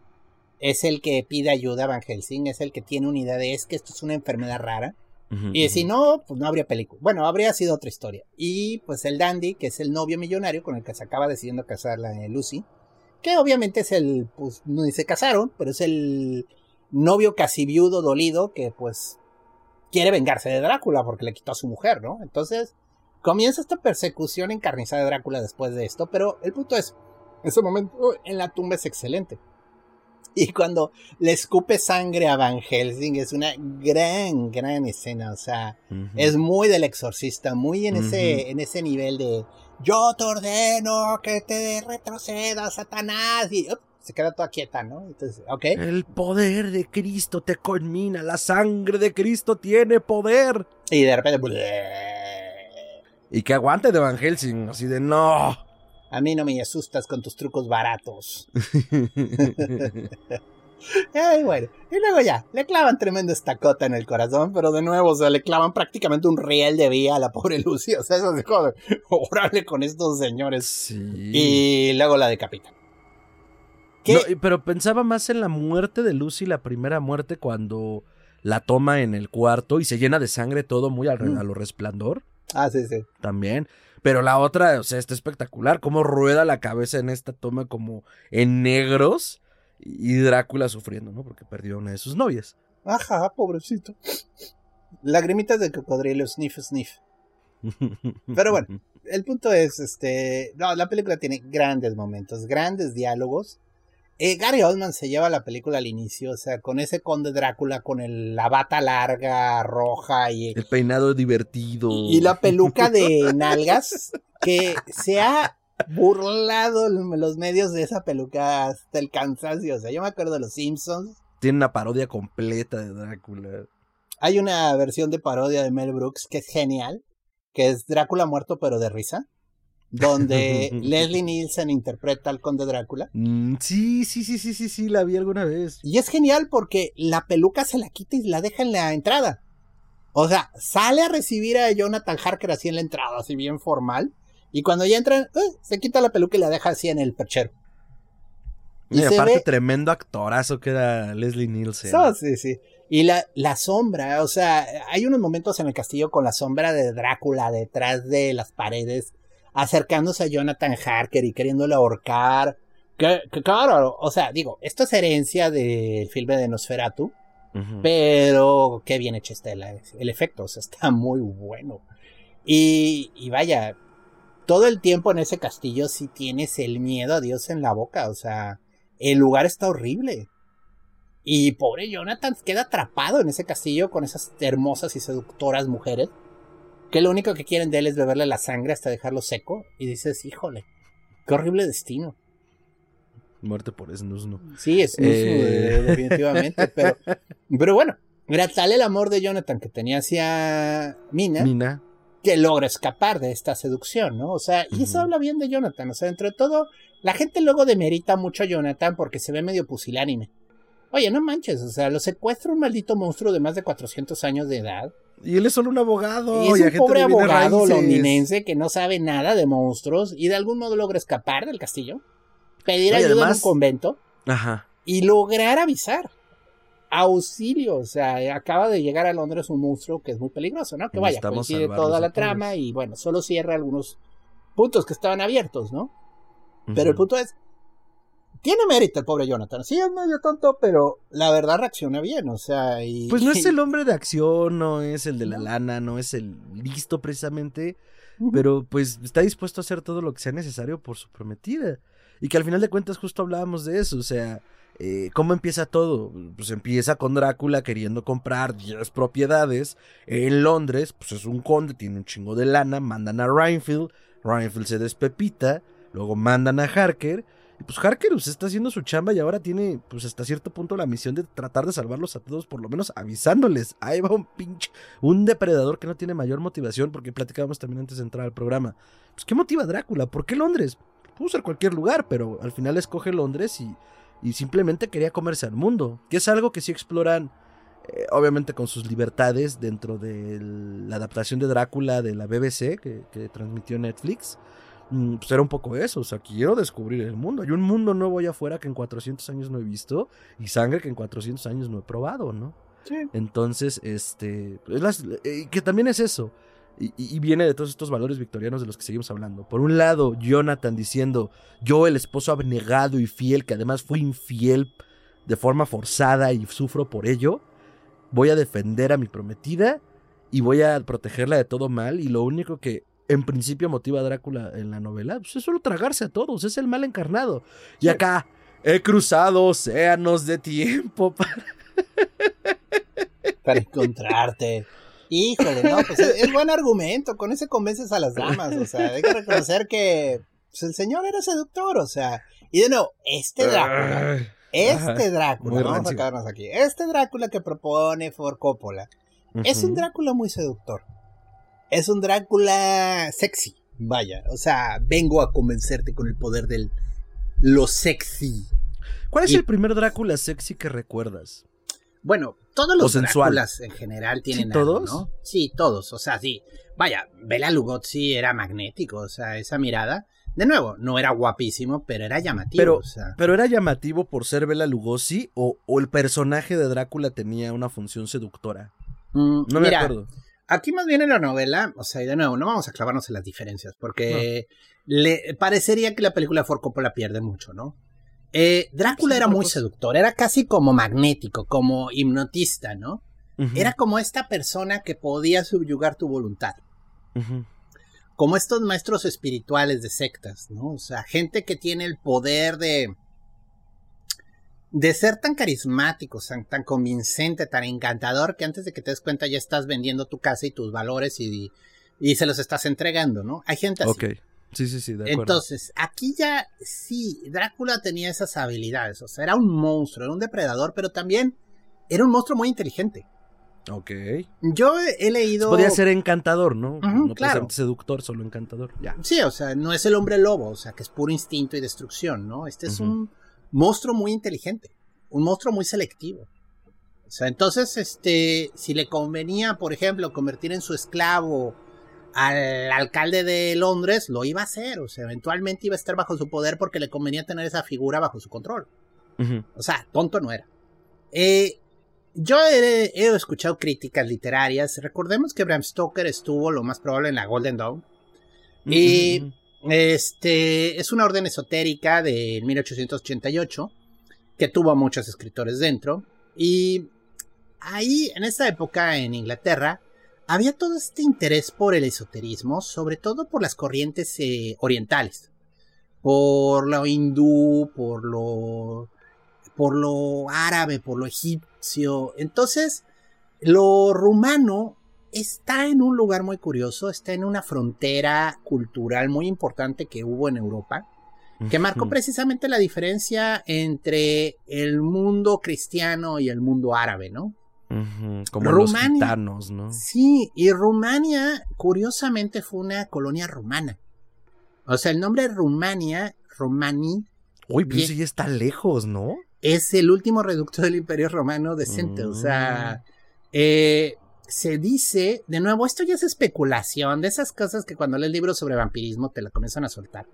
Es el que pide ayuda a Van Helsing, es el que tiene una idea de es que esto es una enfermedad rara. Y si no, pues no habría película. Bueno, habría sido otra historia. Y pues el Dandy, que es el novio millonario con el que se acaba decidiendo casar la eh, Lucy, que obviamente es el, pues no ni se casaron, pero es el novio casi viudo dolido que pues quiere vengarse de Drácula porque le quitó a su mujer, ¿no? Entonces comienza esta persecución encarnizada de Drácula después de esto, pero el punto es, ese momento en la tumba es excelente. Y cuando le escupe sangre a Van Helsing es una gran, gran escena. O sea, Ujú. es muy del exorcista, muy en ese, Ujú. en ese nivel de yo te ordeno que te retrocedas, Satanás. Y se queda toda quieta, ¿no? Entonces, ok. El poder de Cristo te conmina, la sangre de Cristo tiene poder. Y de repente, Y que aguante de Van Helsing, así de no. a mí no me asustas con tus trucos baratos. [LAUGHS] Ay, bueno. Y luego ya, le clavan tremenda estacota en el corazón, pero de nuevo, o sea, le clavan prácticamente un riel de vía a la pobre Lucy. O sea, eso se jode. Orarle con estos señores. Sí. Y luego la decapitan. ¿Qué? No, pero pensaba más en la muerte de Lucy, la primera muerte, cuando la toma en el cuarto y se llena de sangre todo muy al, Mm. a lo resplandor Ah, sí, sí. también. Pero la otra, o sea, está espectacular. Cómo rueda la cabeza en esta toma como en negros. Y Drácula sufriendo, ¿no? Porque perdió a una de sus novias. Ajá, pobrecito. Lagrimitas de cocodrilo, sniff, sniff. [LAUGHS] Pero bueno. El punto es, este, no, la película tiene grandes momentos, grandes diálogos. Eh, Gary Oldman se lleva la película al inicio, o sea, con ese conde Drácula, con el- la bata larga, roja y, El peinado divertido. y la peluca de nalgas, que se ha burlado los medios de esa peluca hasta el cansancio. O sea, yo me acuerdo de los Simpsons. Tiene una parodia completa de Drácula. Hay una versión de parodia de Mel Brooks que es genial, que es Drácula muerto pero de risa, donde [LAUGHS] Leslie Nielsen interpreta al conde Drácula. Mm, sí, sí, sí, sí, sí, sí, la vi alguna vez. Y es genial porque la peluca se la quita y la deja en la entrada. O sea, sale a recibir a Jonathan Harker así en la entrada, así bien formal. Y cuando ya entran, eh, se quita la peluca y la deja así en el perchero. Y aparte, ve- tremendo actorazo que era Leslie Nielsen. Sí, sí. Y la, la sombra, o sea, hay unos momentos en el castillo con la sombra de Drácula detrás de las paredes, acercándose a Jonathan Harker y queriéndole ahorcar. Que, que claro, o sea, digo, esto es herencia del filme de Nosferatu, pero qué bien hecho está el, el efecto, o sea, está muy bueno. Y, y vaya, todo el tiempo en ese castillo sí tienes el miedo a Dios en la boca, o sea, el lugar está horrible. Y pobre Jonathan queda atrapado en ese castillo con esas hermosas y seductoras mujeres, que lo único que quieren de él es beberle la sangre hasta dejarlo seco, y dices, híjole, qué horrible destino. Muerte por Snusno. Sí, es Eh. definitivamente, [LAUGHS] pero, pero bueno, era tal el amor de Jonathan que tenía hacia Mina Mina. que logra escapar de esta seducción, ¿no? O sea, y eso habla bien de Jonathan, o sea, entre todo, la gente luego demerita mucho a Jonathan porque se ve medio pusilánime. Oye, no manches, o sea, lo secuestra un maldito monstruo de más de 400 años de edad. Y él es solo un abogado. y es y un pobre abogado londinense que no sabe nada de monstruos y de algún modo logra escapar del castillo, pedir Oye, ayuda en un convento Ajá. y lograr avisar. Auxilio, o sea, acaba de llegar a Londres un monstruo que es muy peligroso, ¿no? Que vaya, coincide toda la trama y bueno, solo cierra algunos puntos que estaban abiertos, ¿no? Pero el punto es, tiene mérito el pobre Jonathan, sí es medio tonto, pero la verdad reacciona bien, o sea, y... Pues no es [LAUGHS] el hombre de acción, no es el de la lana, no es el listo precisamente, pero pues está dispuesto a hacer todo lo que sea necesario por su prometida. Y que al final de cuentas justo hablábamos de eso, o sea, eh, ¿cómo empieza todo? Pues empieza con Drácula queriendo comprar 10 propiedades en Londres, pues es un conde, tiene un chingo de lana, mandan a Rhinfield, Rhinfield se despepita, luego mandan a Harker, pues Harker pues, está haciendo su chamba y ahora tiene pues hasta cierto punto la misión de tratar de salvarlos a todos, por lo menos avisándoles, ahí va un pinche, un depredador que no tiene mayor motivación, porque platicábamos también antes de entrar al programa. Pues ¿qué motiva a Drácula? ¿Por qué Londres? Pudo ser cualquier lugar, pero al final escoge Londres y, y simplemente quería comerse al mundo, que es algo que sí exploran, eh, obviamente con sus libertades dentro de la adaptación de Drácula de la BBC que transmitió Netflix. Mm, Pues era un poco eso, o sea, quiero descubrir el mundo. Hay un mundo nuevo allá afuera que en 400 años no he visto y sangre que en 400 años no he probado, ¿no? Sí. Entonces, este, las- eh, que también es eso. Y, y- y viene de todos estos valores victorianos de los que seguimos hablando. Por un lado, Jonathan diciendo, yo el esposo abnegado y fiel, que además fui infiel de forma forzada y sufro por ello, voy a defender a mi prometida y voy a protegerla de todo mal. Y lo único que en principio motiva a Drácula en la novela pues es solo tragarse a todos, es el mal encarnado. Y acá, he cruzado océanos de tiempo [LAUGHS] para para encontrarte. Híjole, no, pues es, es buen argumento, con ese convences a las damas, o sea, hay que reconocer que pues, el señor era seductor, o sea, y de nuevo, este Drácula, este Drácula, vamos a quedarnos aquí, este Drácula que propone Ford Coppola, es un. Drácula muy seductor, es un Drácula sexy, vaya, o sea, vengo a convencerte con el poder del lo sexy. ¿Cuál es el primer Drácula sexy que recuerdas? Bueno, todos los Dráculas en general tienen ¿Sí, todos? ¿no? Sí, todos. O sea, sí. Vaya, Bela Lugosi era magnético, o sea, esa mirada. De nuevo, no era guapísimo, pero era llamativo. Pero, o sea. pero era llamativo por ser Bela Lugosi o, o, el personaje de Drácula tenía una función seductora. Mm, No me mira, acuerdo. Aquí más bien en la novela, o sea, y de nuevo, no vamos a clavarnos en las diferencias, porque le parecería que la película Ford Coppola pierde mucho, ¿no? Eh, Drácula era muy seductor, era casi como magnético, como hipnotista, ¿no? Era como esta persona que podía subyugar tu voluntad. como estos maestros espirituales de sectas, ¿no? O sea, gente que tiene el poder de de ser tan carismático, tan, tan convincente, tan encantador que antes de que te des cuenta ya estás vendiendo tu casa y tus valores y, y se los estás entregando, ¿no? Hay gente así. Ok. Sí, sí, sí, de acuerdo. Entonces, aquí ya sí, Drácula tenía esas habilidades, o sea, era un monstruo, era un depredador, pero también era un monstruo muy inteligente. ok. Yo he leído... Podía ser encantador, ¿no? No claro. seductor, solo encantador. Ya. Sí, o sea, no es el hombre lobo, o sea, que es puro instinto y destrucción, ¿no? Este es un monstruo muy inteligente, un monstruo muy selectivo. O sea, entonces, este, si le convenía, por ejemplo, convertir en su esclavo al alcalde de Londres, lo iba a hacer, o sea, eventualmente iba a estar bajo su poder porque le convenía tener esa figura bajo su control. O sea, tonto no era. Eh, yo he, he escuchado críticas literarias. Recordemos que Bram Stoker estuvo lo más probable en la Golden Dawn. Y-. Este es una orden esotérica de 1888 que tuvo a muchos escritores dentro. Y ahí, en esta época en Inglaterra, había todo este interés por el esoterismo, sobre todo por las corrientes eh, orientales, por lo hindú, por lo, por lo árabe, por lo egipcio. Entonces, lo rumano está en un lugar muy curioso, está en una frontera cultural muy importante que hubo en Europa, que marcó precisamente la diferencia entre el mundo cristiano y el mundo árabe, ¿no? Como Rumania. los gitanos, ¿no? Sí, y Rumania, curiosamente, fue una colonia romana. O sea, el nombre Rumania, Romani, Uy, pero eso ya está lejos, ¿no? es el último reducto del Imperio Romano decente. O sea, eh, se dice, de nuevo, esto ya es especulación, de esas cosas que cuando lees libros sobre vampirismo te la comienzan a soltar.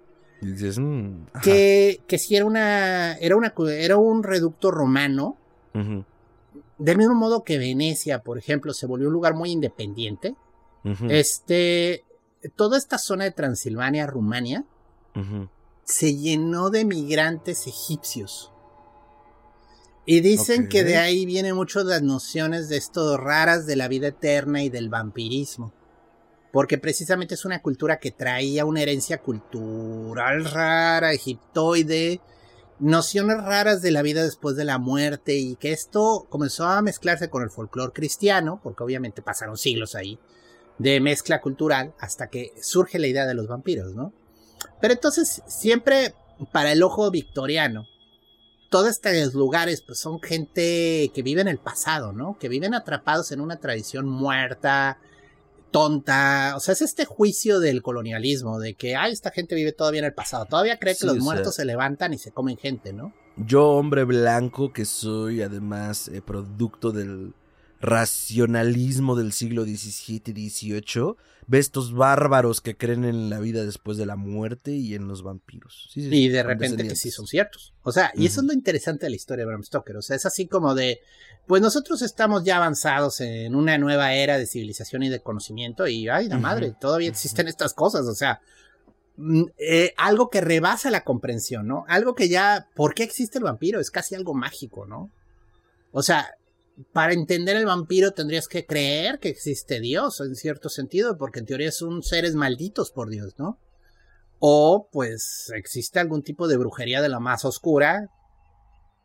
Y dices, mm. Que, que si era una, era una, era un reducto romano, del mismo modo que Venecia, por ejemplo, se volvió un lugar muy independiente. Este, toda esta zona de Transilvania, Rumania, se llenó de migrantes egipcios. Y dicen que de ahí vienen mucho las nociones de esto raras de la vida eterna y del vampirismo. Porque precisamente es una cultura que traía una herencia cultural rara, egiptoide, nociones raras de la vida después de la muerte y que esto comenzó a mezclarse con el folclore cristiano, porque obviamente pasaron siglos ahí, de mezcla cultural hasta que surge la idea de los vampiros, ¿no? Pero entonces, siempre para el ojo victoriano, todos estos lugares pues, son gente que vive en el pasado, ¿no? Que viven atrapados en una tradición muerta, tonta. O sea, es este juicio del colonialismo, de que, ay, esta gente vive todavía en el pasado. Todavía cree que Sí, los o sea- muertos se levantan y se comen gente, ¿no? Yo, hombre blanco, que soy además eh, producto del racionalismo del siglo XVII y XVIII, ve estos bárbaros que creen en la vida después de la muerte y en los vampiros. Sí, Y de repente que sí son ciertos. O sea, y eso es lo interesante de la historia de Bram Stoker. O sea, es así como de, pues nosotros estamos ya avanzados en una nueva era de civilización y de conocimiento y, ay, la madre, todavía existen estas cosas. O sea, mm, eh, algo que rebasa la comprensión, ¿no? Algo que ya, ¿por qué existe el vampiro? Es casi algo mágico, ¿no? O sea, para entender el vampiro tendrías que creer que existe Dios, en cierto sentido, porque en teoría son seres malditos por Dios, ¿no? O pues existe algún tipo de brujería de la más oscura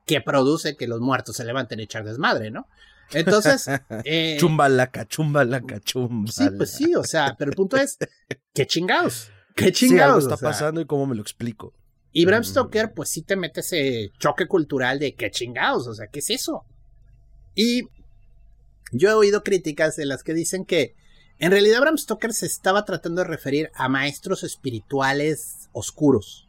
que produce que los muertos se levanten a echar desmadre, ¿no? Entonces, [LAUGHS] eh, Chumbalaca, chumbalaca, chumbala. sí, pues sí, o sea, pero el punto es, ¿qué chingados? ¿Qué Sí, chingados? algo está O sea, pasando y cómo me lo explico. Y Bram Mm. Stoker, pues sí te mete ese choque cultural de qué chingados, o sea, ¿qué es eso? Y yo he oído críticas de las que dicen que en realidad Bram Stoker se estaba tratando de referir a maestros espirituales oscuros.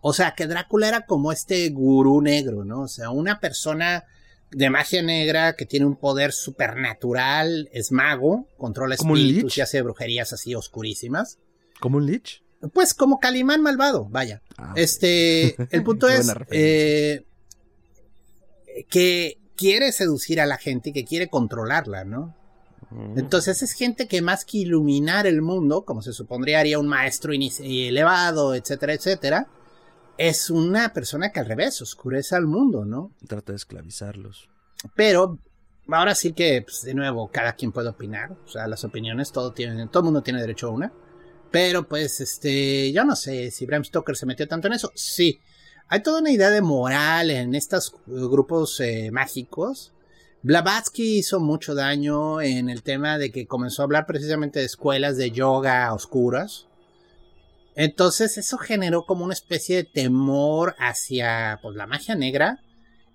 O sea, que Drácula era como este gurú negro, ¿no? O sea, una persona de magia negra que tiene un poder supernatural, es mago, controla espíritus y hace brujerías así oscurísimas. ¿Como un lich? Pues como Calimán malvado, vaya. Ah, este, el punto [LAUGHS] es eh, que quiere seducir a la gente y que quiere controlarla, ¿no? Entonces es gente que más que iluminar el mundo, como se supondría haría un maestro elevado, etcétera, etcétera, es una persona que al revés oscurece al mundo, ¿no? Trata de esclavizarlos. Pero ahora sí que, pues, de nuevo, cada quien puede opinar. O sea, las opiniones, todo, tiene, todo el mundo tiene derecho a una. Pero pues, este, yo no sé si Bram Stoker se metió tanto en eso. Sí, hay toda una idea de moral en estos grupos eh, mágicos. Blavatsky hizo mucho daño en el tema de que comenzó a hablar precisamente de escuelas de yoga oscuras. Entonces eso generó como una especie de temor hacia pues, la magia negra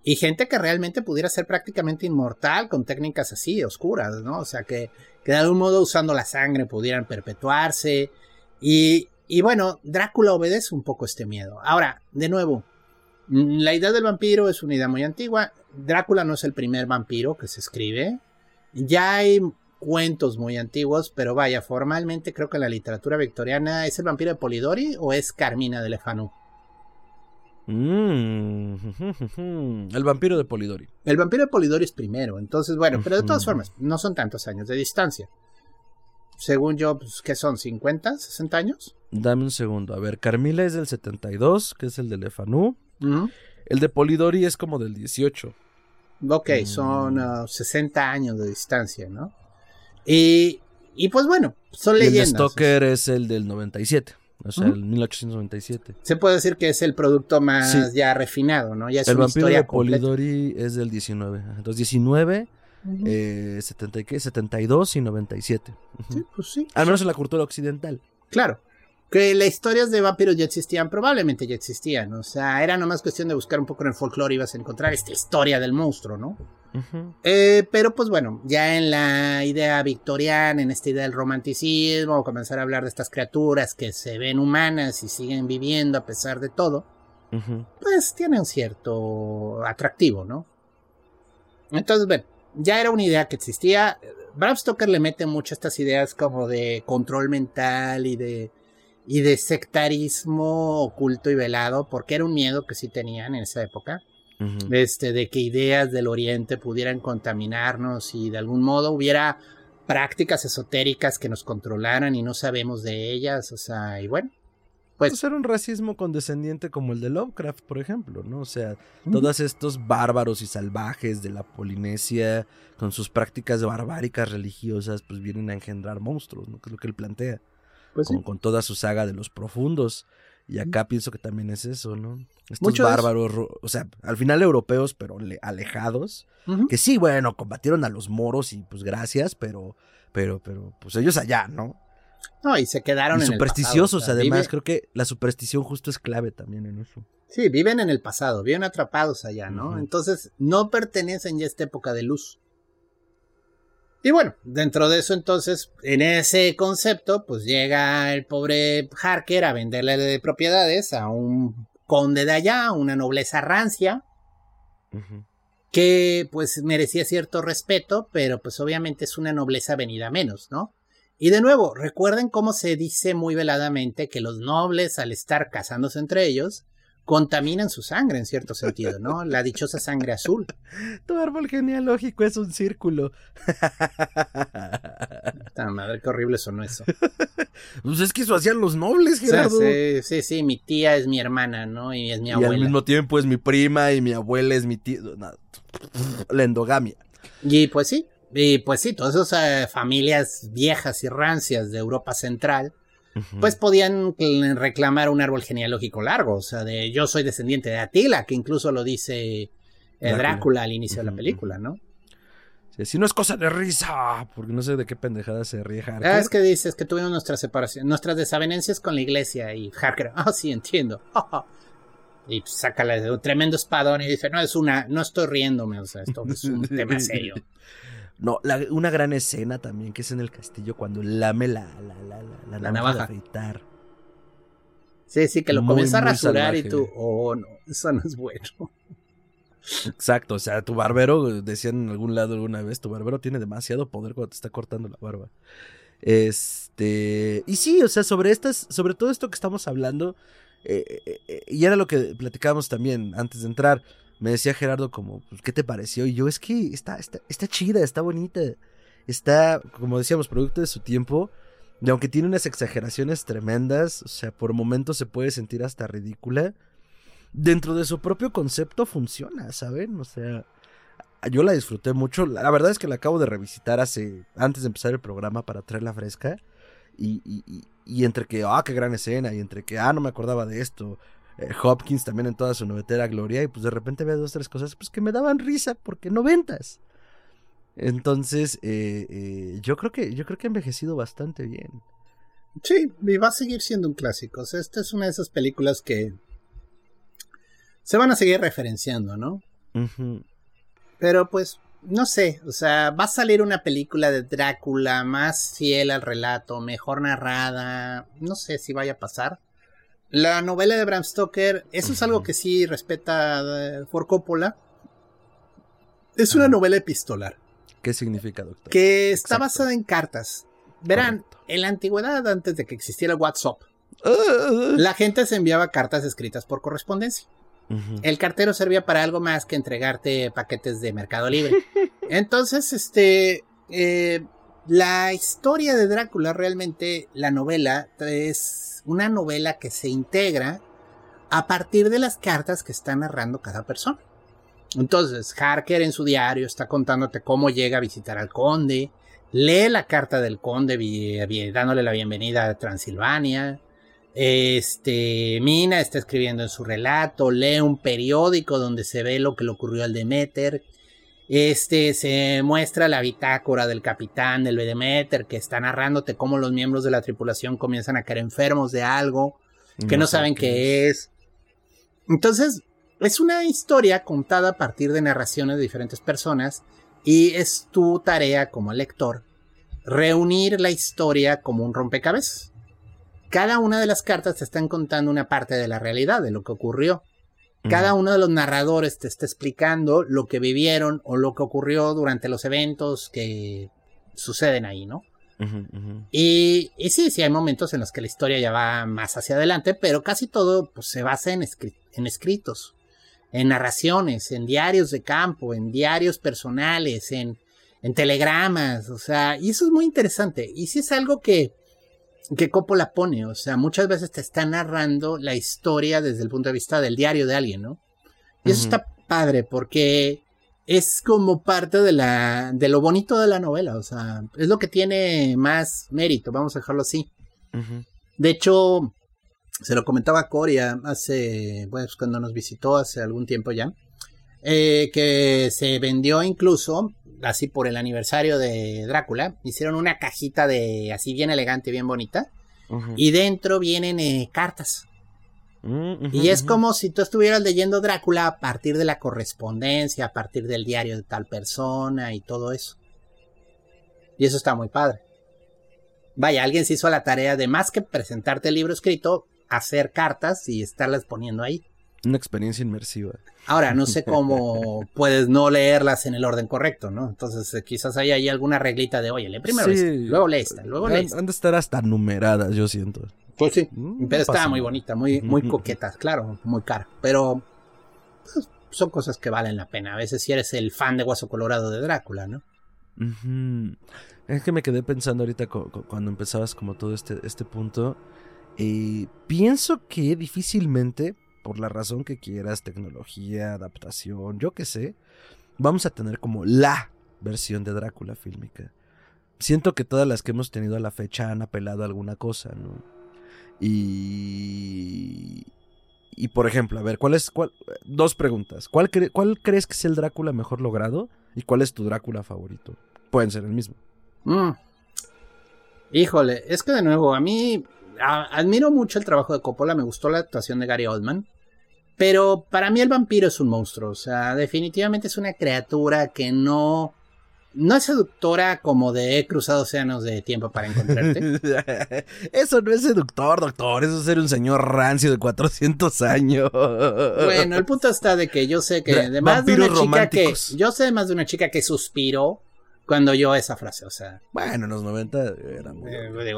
y gente que realmente pudiera ser prácticamente inmortal con técnicas así oscuras, ¿no? O sea, que, que de algún modo usando la sangre pudieran perpetuarse y, y bueno, Drácula obedece un poco este miedo. Ahora, de nuevo, mm, la idea del vampiro es una idea muy antigua. Drácula no es el primer vampiro que se escribe. Ya hay cuentos muy antiguos, pero vaya, formalmente creo que en la literatura victoriana es el vampiro de Polidori o es Carmina de Lefanu. Mm, [LAUGHS] el vampiro de Polidori. El vampiro de Polidori es primero, entonces bueno, pero de todas formas, no son tantos años de distancia según yo, pues, ¿qué son? ¿50? ¿60 años? Dame un segundo. A ver, Carmila es del 72, que es el de Lefanú. El de Polidori es como del 18. Ok, mm. son 60 ah, años de distancia, ¿no? Y, y pues bueno, son leyendas. el de Stoker es el del 97. O sea, el 1897. Se puede decir que es el producto más ya refinado, ¿no? Ya es el vampiro de Polidori es del 19. Entonces, 19 eh, 70, ¿qué? 72 y 97. Sí, pues sí. Al menos en la cultura occidental. Claro. Que las historias de vampiros ya existían, probablemente ya existían. O sea, era nomás cuestión de buscar un poco en el folclore y ibas a encontrar esta historia del monstruo, ¿no? Eh, pero pues bueno, ya en la idea victoriana, en esta idea del romanticismo, comenzar a hablar de estas criaturas que se ven humanas y siguen viviendo a pesar de todo, pues tiene un cierto atractivo, ¿no? Entonces, bueno, ya era una idea que existía. Bram Stoker le mete mucho estas ideas como de control mental y de, y de sectarismo oculto y velado, porque era un miedo que sí tenían en esa época. este, de que ideas del oriente pudieran contaminarnos y de algún modo hubiera prácticas esotéricas que nos controlaran y no sabemos de ellas, o sea, y bueno, pues, ser un racismo condescendiente como el de Lovecraft, por ejemplo, ¿no? O sea, todos estos bárbaros y salvajes de la Polinesia, con sus prácticas barbáricas religiosas, pues vienen a engendrar monstruos, ¿no? Que es lo que él plantea. Pues con, toda su saga de los profundos. Y acá pienso que también es eso, ¿no? Estos bárbaros, o sea, al final europeos, pero alejados. Que sí, bueno, combatieron a los moros y pues gracias, pero, pero, pero, pues ellos allá, ¿no? No, y se quedaron en supersticiosos, el además. Creo que la superstición justo es clave también en eso. Sí, viven en el pasado, viven atrapados allá, ¿no? Entonces, no pertenecen ya a esta época de luz. Y bueno, dentro de eso entonces, en ese concepto, pues llega el pobre Harker a venderle propiedades a un conde de allá, una nobleza rancia, que pues merecía cierto respeto, pero pues obviamente es una nobleza venida menos, ¿no? Y de nuevo, recuerden cómo se dice muy veladamente que los nobles, al estar casándose entre ellos, contaminan su sangre en cierto sentido, ¿no? La dichosa sangre azul. Tu árbol genealógico es un círculo. madre, qué horrible sonó eso. Pues es que eso hacían los nobles, Gerardo. Sí, sí, sí, mi tía es mi hermana, ¿no? Y es mi abuela. Y al mismo tiempo es mi prima y mi abuela es mi tía. La endogamia. Y pues sí, y pues sí, todas esas eh, familias viejas y rancias de Europa Central, pues podían reclamar un árbol genealógico largo, o sea, de yo soy descendiente de Atila, que incluso lo dice eh, Drácula, al inicio de la película, ¿no? si no es cosa de risa, porque no sé de qué pendejada se ríe Harker. Ah, es que dices que tuvimos nuestra separación, nuestras desavenencias con la iglesia y Harker, [LAUGHS] ah, sí, entiendo. [LAUGHS] y saca un tremendo espadón y dice, no, es una, no estoy riéndome, o sea, esto es un [LAUGHS] tema serio. No, una gran escena también que es en el castillo cuando lame la, la, la, la, navaja de afeitar. Sí, sí, que lo comienza a rasurar y tú, oh no, eso no es bueno. Exacto, o sea, tu barbero, decían en algún lado alguna vez, tu barbero tiene demasiado poder cuando te está cortando la barba. Este, y sí, o sea, sobre estas, sobre todo esto que estamos hablando, eh, eh, eh, y era lo que platicábamos también antes de entrar, me decía Gerardo como, pues, ¿qué te pareció? Y yo, es que está, está, está chida, está bonita, está, como decíamos, producto de su tiempo, y aunque tiene unas exageraciones tremendas, o sea, por momentos se puede sentir hasta ridícula, dentro de su propio concepto funciona, ¿saben? O sea, yo la disfruté mucho. La verdad es que la acabo de revisitar hace, antes de empezar el programa para traerla fresca. Y, y, y, entre que, ah, qué gran escena, y entre que, ah, no me acordaba de esto. Eh, Hopkins también en toda su novetera gloria, y pues de repente veo dos, tres cosas pues que me daban risa, porque noventas. Entonces, eh, eh, yo creo que yo creo que ha envejecido bastante bien. Sí, y va a seguir siendo un clásico. O sea, esta es una de esas películas que se van a seguir referenciando, ¿no? Pero pues, no sé, o sea, va a salir una película de Drácula más fiel al relato, mejor narrada, no sé si vaya a pasar. La novela de Bram Stoker, eso es algo que sí respeta eh, For Coppola. Es una novela epistolar. ¿Qué significa, doctor? Que está basada en cartas. Verán, en la antigüedad, antes de que existiera WhatsApp, ah. la gente se enviaba cartas escritas por correspondencia. El cartero servía para algo más que entregarte paquetes de Mercado Libre. [LAUGHS] Entonces, este, eh, la historia de Drácula realmente, la novela, es una novela que se integra a partir de las cartas que está narrando cada persona. Entonces, Harker en su diario está contándote cómo llega a visitar al conde, lee la carta del conde dándole la bienvenida a Transilvania, este, Mina está escribiendo en su relato, lee un periódico donde se ve lo que le ocurrió al Demeter. Este, se muestra la bitácora del capitán del Demeter que está narrándote cómo los miembros de la tripulación comienzan a caer enfermos de algo que no, saben qué es. Entonces, es una historia contada a partir de narraciones de diferentes personas y es tu tarea como lector reunir la historia como un rompecabezas cada una de las cartas te están contando una parte de la realidad, de lo que ocurrió. Cada uno de los narradores te está explicando lo que vivieron o lo que ocurrió durante los eventos que suceden ahí, ¿no? Y, sí, sí hay momentos en los que la historia ya va más hacia adelante, pero casi todo pues, se basa en, en escritos, en narraciones, en diarios de campo, en diarios personales, en, en telegramas, o sea, y eso es muy interesante. Y sí es algo que que Coppola pone, o sea, muchas veces te está narrando la historia desde el punto de vista del diario de alguien, ¿no? Y eso está padre porque es como parte de la de lo bonito de la novela, o sea, es lo que tiene más mérito, vamos a dejarlo así. De hecho, se lo comentaba a Coria hace, bueno, pues cuando nos visitó hace algún tiempo ya, eh, que se vendió incluso así por el aniversario de Drácula, hicieron una cajita de así bien elegante, bien bonita, y dentro vienen eh, cartas. Mm, y es como si tú estuvieras leyendo Drácula a partir de la correspondencia, a partir del diario de tal persona y todo eso. Y eso está muy padre. Vaya, alguien se hizo la tarea de más que presentarte el libro escrito, hacer cartas y estarlas poniendo ahí. Una experiencia inmersiva. Ahora, no sé [LAUGHS] cómo puedes no leerlas en el orden correcto, ¿no? Entonces, eh, quizás hay ahí alguna reglita de, oye, lee primero esta, luego lee esta, luego lee esta. Han de estar hasta numeradas, yo siento. Pues sí, mm, pero está muy bonita, muy, muy coqueta, claro, muy cara. Pero pues, son cosas que valen la pena. A veces si eres el fan de Guaso Colorado de Drácula, ¿no? Es que me quedé pensando ahorita cuando empezabas como todo este, este punto. Y pienso que difícilmente por la razón que quieras, tecnología, adaptación, yo qué sé, vamos a tener como la versión de Drácula fílmica. Siento que todas las que hemos tenido a la fecha han apelado a alguna cosa, ¿no? Y... Y por ejemplo, a ver, ¿cuál es, cuál, dos preguntas. ¿Cuál, ¿Cuál crees que es el Drácula mejor logrado? ¿Y cuál es tu Drácula favorito? Pueden ser el mismo. Mm. Híjole, es que de nuevo, a mí admiro mucho el trabajo de Coppola, me gustó la actuación de Gary Oldman. Pero para mí el vampiro es un monstruo, o sea, definitivamente es una criatura que no no es seductora como de he cruzado océanos de tiempo para encontrarte. [LAUGHS] eso no es seductor, doctor. Eso es ser un señor rancio de 400 años. Bueno, el punto está de que yo sé que de más de una chica que yo sé más de una chica que suspiró cuando yo esa frase, o sea. Bueno, en los 90 era muy eh,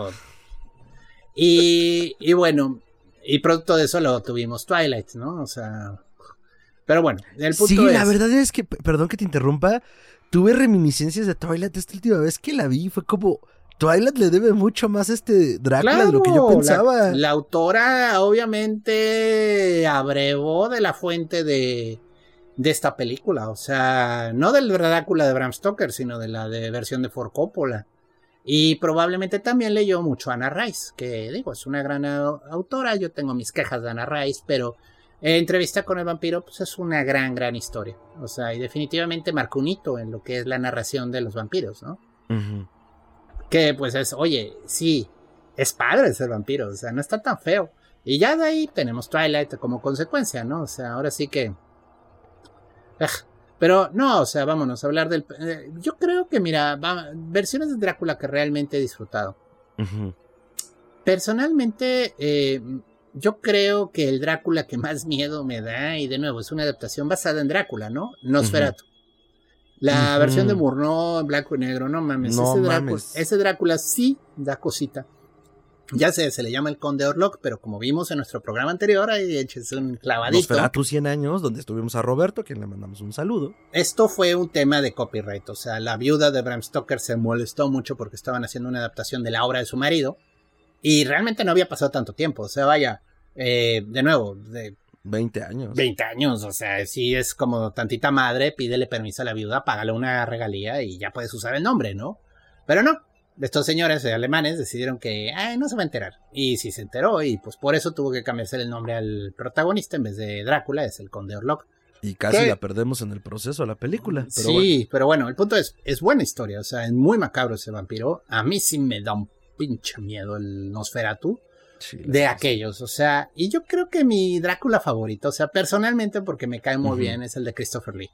y, y bueno, y producto de eso lo tuvimos Twilight, ¿no? O sea, pero bueno, el punto sí, la verdad es que, perdón que te interrumpa, tuve reminiscencias de Twilight esta última vez que la vi. Fue como. Twilight le debe mucho más a este Drácula de lo que yo pensaba. La, autora, obviamente, abrevó de la fuente de, de esta película. O sea, no del Drácula de Bram Stoker, sino de la de versión de Ford Coppola. Y probablemente también leyó mucho a Anna Rice, que digo, es una gran autora. Yo tengo mis quejas de Anna Rice, pero entrevista con el vampiro, pues es una gran, gran historia. O sea, y definitivamente marcó un hito en lo que es la narración de los vampiros, ¿no? Que pues es, oye, sí, es padre ser vampiro, o sea, no está tan feo. Y ya de ahí tenemos Twilight como consecuencia, ¿no? O sea, ahora sí que... Pero no, o sea, vámonos a hablar del... Eh, yo creo que, mira, versiones de Drácula que realmente he disfrutado. Personalmente, eh, yo creo que el Drácula que más miedo me da, y de nuevo, es una adaptación basada en Drácula, ¿no? Nosferatu. La versión de Murnau en blanco y negro, no mames. ese, Drácula, ese Drácula sí da cosita. Ya sé, se le llama el Conde Orlok, pero como vimos en nuestro programa anterior, ahí es un clavadito. Nosferatu 100 años, donde estuvimos a Roberto, quien le mandamos un saludo. Esto fue un tema de copyright, o sea, la viuda de Bram Stoker se molestó mucho porque estaban haciendo una adaptación de la obra de su marido y realmente no había pasado tanto tiempo. O sea, vaya, eh, de nuevo, de 20 años. 20 años, o sea, si es como tantita madre, pídele permiso a la viuda, págale una regalía y ya puedes usar el nombre, ¿no? Pero no, estos señores alemanes decidieron que Ay, no se va a enterar. Y sí se enteró, y pues por eso tuvo que cambiarse el nombre al protagonista en vez de Drácula, es el Conde Orlok. Y casi la perdemos en el proceso de la película. sí, pero bueno, el punto es, es buena historia, o sea, es muy macabro ese vampiro. A mí sí me da un pinche miedo el Nosferatu. de aquellos, o sea, y yo creo que mi Drácula favorito, o sea, personalmente porque me cae muy bien, es el de Christopher Lee.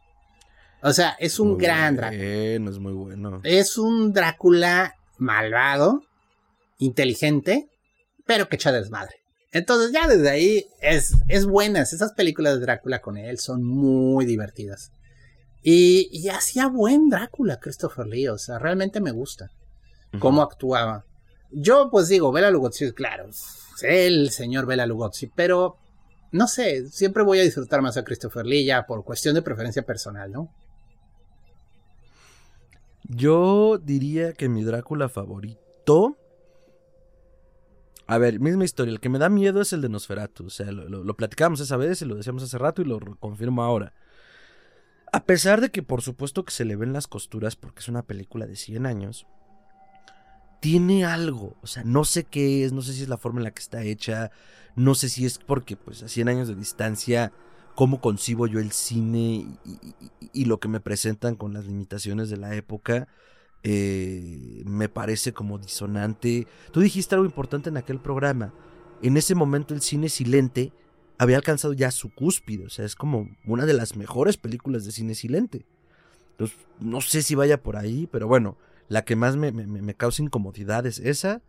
O sea, es un gran Drácula. es muy bueno. Es un Drácula malvado, inteligente, pero que echa desmadre. Entonces ya desde ahí es, es buenas. Esas películas de Drácula con él son muy divertidas. Y, y hacía buen Drácula Christopher Lee. O sea, realmente me gusta cómo actuaba. Yo, pues digo, Bela Lugosi, claro, el señor Bela Lugosi, pero no sé, siempre voy a disfrutar más a Christopher Lee ya por cuestión de preferencia personal, ¿no? Yo diría que mi Drácula favorito. A ver, misma historia. El que me da miedo es el de Nosferatu. O sea, lo, lo platicamos esa vez y lo decíamos hace rato y lo confirmo ahora. A pesar de que, por supuesto, que se le ven las costuras porque es una película de 100 años tiene algo, o sea, no sé qué es, no sé si es la forma en la que está hecha, no sé si es porque pues a 100 años de distancia, cómo concibo yo el cine y, lo que me presentan con las limitaciones de la época, eh, me parece como disonante. Tú dijiste algo importante en aquel programa, en ese momento el cine silente había alcanzado ya su cúspide, o sea, es como una de las mejores películas de cine silente. Entonces, no sé si vaya por ahí, pero bueno, la que más me, me, causa incomodidad es esa.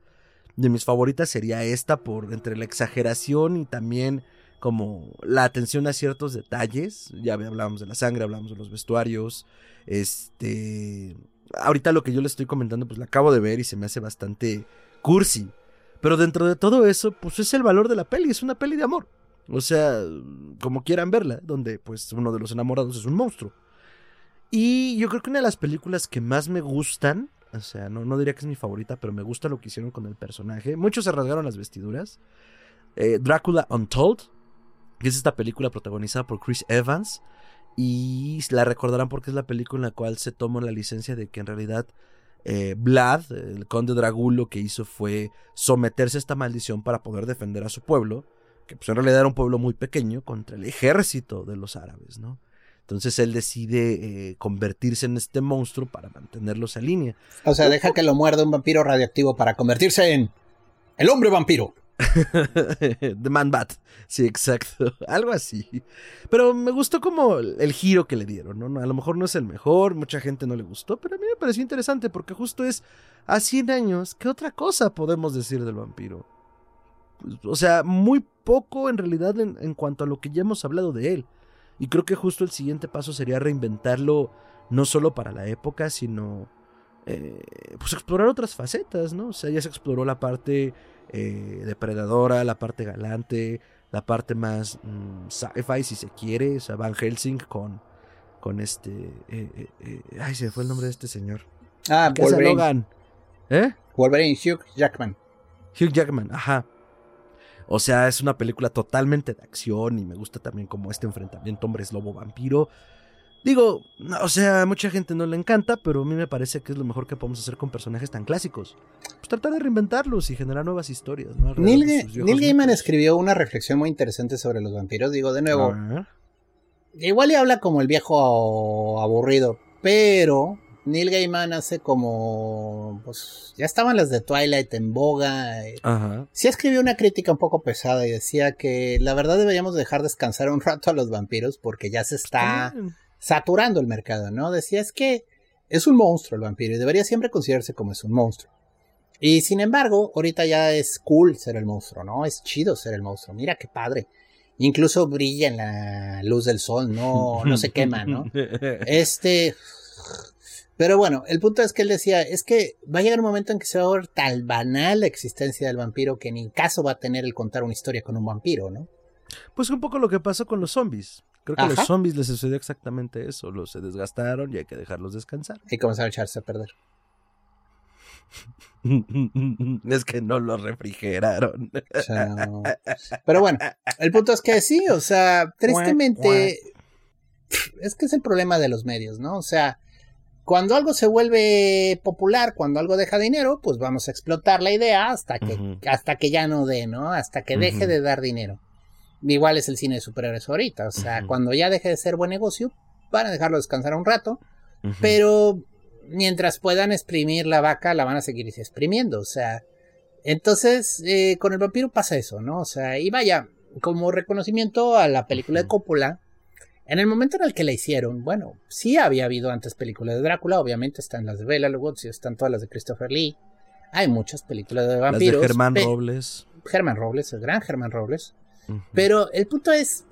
De mis favoritas sería esta por entre la exageración y también como la atención a ciertos detalles. Ya hablábamos de la sangre, hablamos de los vestuarios. Este. Ahorita lo que yo le estoy comentando, pues la acabo de ver y se me hace bastante cursi. Pero dentro de todo eso, pues es el valor de la peli, es una peli de amor. O sea, como quieran verla, donde pues uno de los enamorados es un monstruo. Y yo creo que una de las películas que más me gustan, o sea, no, no diría que es mi favorita, pero me gusta lo que hicieron con el personaje. Muchos se rasgaron las vestiduras. Eh, Drácula Untold, que es esta película protagonizada por Chris Evans. Y la recordarán porque es la película en la cual se toma la licencia de que en realidad eh, Vlad, el conde Dragul, lo que hizo fue someterse a esta maldición para poder defender a su pueblo, que pues en realidad era un pueblo muy pequeño, contra el ejército de los árabes, ¿no? Entonces él decide eh, convertirse en este monstruo para mantenerlos en línea. O sea, deja que lo muerda un vampiro radioactivo para convertirse en el hombre vampiro. [LAUGHS] The Man Bat. Sí, exacto. [LAUGHS] Algo así. Pero me gustó como el giro que le dieron, ¿no? A lo mejor no es el mejor, mucha gente no le gustó, pero a mí me pareció interesante porque justo es a 100 años, ¿qué otra cosa podemos decir del vampiro? O sea, muy poco en realidad en, en cuanto a lo que ya hemos hablado de él. Y creo que justo el siguiente paso sería reinventarlo no solo para la época, sino eh, pues explorar otras facetas, ¿no? O sea, ya se exploró la parte eh, depredadora, la parte galante, la parte más mm, sci-fi, si se quiere, o sea, Van Helsing con, con este... Eh, ay, se fue el nombre de este señor. Ah, Wolverine. Logan. ¿Eh? Wolverine, Hugh Jackman. Hugh Jackman, ajá. O sea, es una película totalmente de acción y me gusta también como este enfrentamiento hombres lobo vampiro. Digo, o sea, a mucha gente no le encanta, pero a mí me parece que es lo mejor que podemos hacer con personajes tan clásicos. Pues tratar de reinventarlos y generar nuevas historias. ¿no? Neil, Gaiman escribió una reflexión muy interesante sobre los vampiros. Digo, de nuevo, igual y habla como el viejo aburrido, pero Neil Gaiman hace como. Pues ya estaban las de Twilight en boga. Ajá. Sí escribió una crítica un poco pesada y decía que la verdad deberíamos dejar descansar un rato a los vampiros porque ya se está saturando el mercado, ¿no? Decía, es que es un monstruo el vampiro y debería siempre considerarse como es un monstruo. Y sin embargo, ahorita ya es cool ser el monstruo, ¿no? Es chido ser el monstruo. Mira qué padre. Incluso brilla en la luz del sol, no, no se quema, ¿no? [LAUGHS] Este. Pero bueno, el punto es que él decía, es que va a llegar un momento en que se va a ver tal banal la existencia del vampiro que ni caso va a tener el contar una historia con un vampiro, ¿no? Pues un poco lo que pasó con los zombies. Creo que a los zombies les sucedió exactamente eso. Los se desgastaron y hay que dejarlos descansar. Y comenzaron a echarse a perder. [LAUGHS] es que no los refrigeraron. Pero bueno, el punto es que sí, o sea, tristemente, es que es el problema de los medios, ¿no? O sea, cuando algo se vuelve popular, cuando algo deja dinero, pues vamos a explotar la idea hasta que, hasta que ya no dé, ¿no? Hasta que deje de dar dinero. Igual es el cine de superhéroes ahorita. O sea, cuando ya deje de ser buen negocio, van a dejarlo descansar un rato. Pero mientras puedan exprimir la vaca, la van a seguir exprimiendo. O sea, entonces eh, con el vampiro pasa eso, ¿no? O sea, y vaya, como reconocimiento a la película de Coppola, en el momento en el que la hicieron, bueno, sí había habido antes películas de Drácula, obviamente están las de Bela Lugosi, están todas las de Christopher Lee. Hay muchas películas de vampiros. Las de Germán Robles. Germán Robles, el gran Germán Robles. Pero el punto es,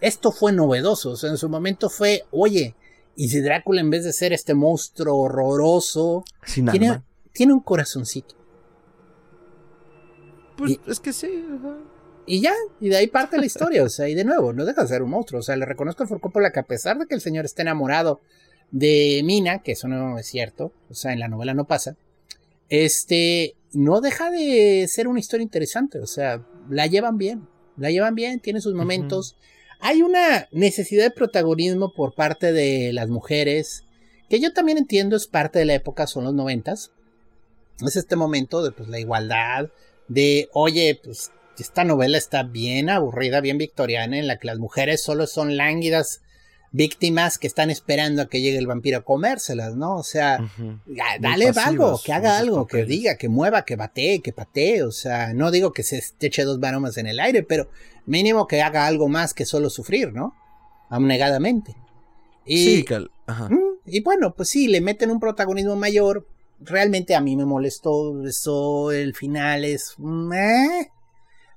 esto fue novedoso, o sea, en su momento fue, oye, y si Drácula en vez de ser este monstruo horroroso, tiene, tiene, un corazoncito. Pues es que sí. Y ya, y de ahí parte la historia, o sea, y de nuevo, no deja de ser un monstruo, o sea, le reconozco a Coppola que a pesar de que el señor esté enamorado de Mina, que eso no es cierto, o sea, en la novela no pasa, este, no deja de ser una historia interesante, o sea, la llevan bien, la llevan bien, tiene sus momentos. Hay una necesidad de protagonismo por parte de las mujeres, que yo también entiendo es parte de la época, son los noventas. Es este momento de pues la igualdad, de oye, pues esta novela está bien aburrida, bien victoriana, en la que las mujeres solo son lánguidas víctimas que están esperando a que llegue el vampiro a comérselas, ¿no? O sea, dale algo, que haga algo, que diga, que mueva, que batee, que patee, o sea, no digo que se eche dos varomas en el aire, pero mínimo que haga algo más que solo sufrir, ¿no? Abnegadamente. Y, sí, y bueno, pues sí, le meten un protagonismo mayor. Realmente a mí me molestó eso, el final es...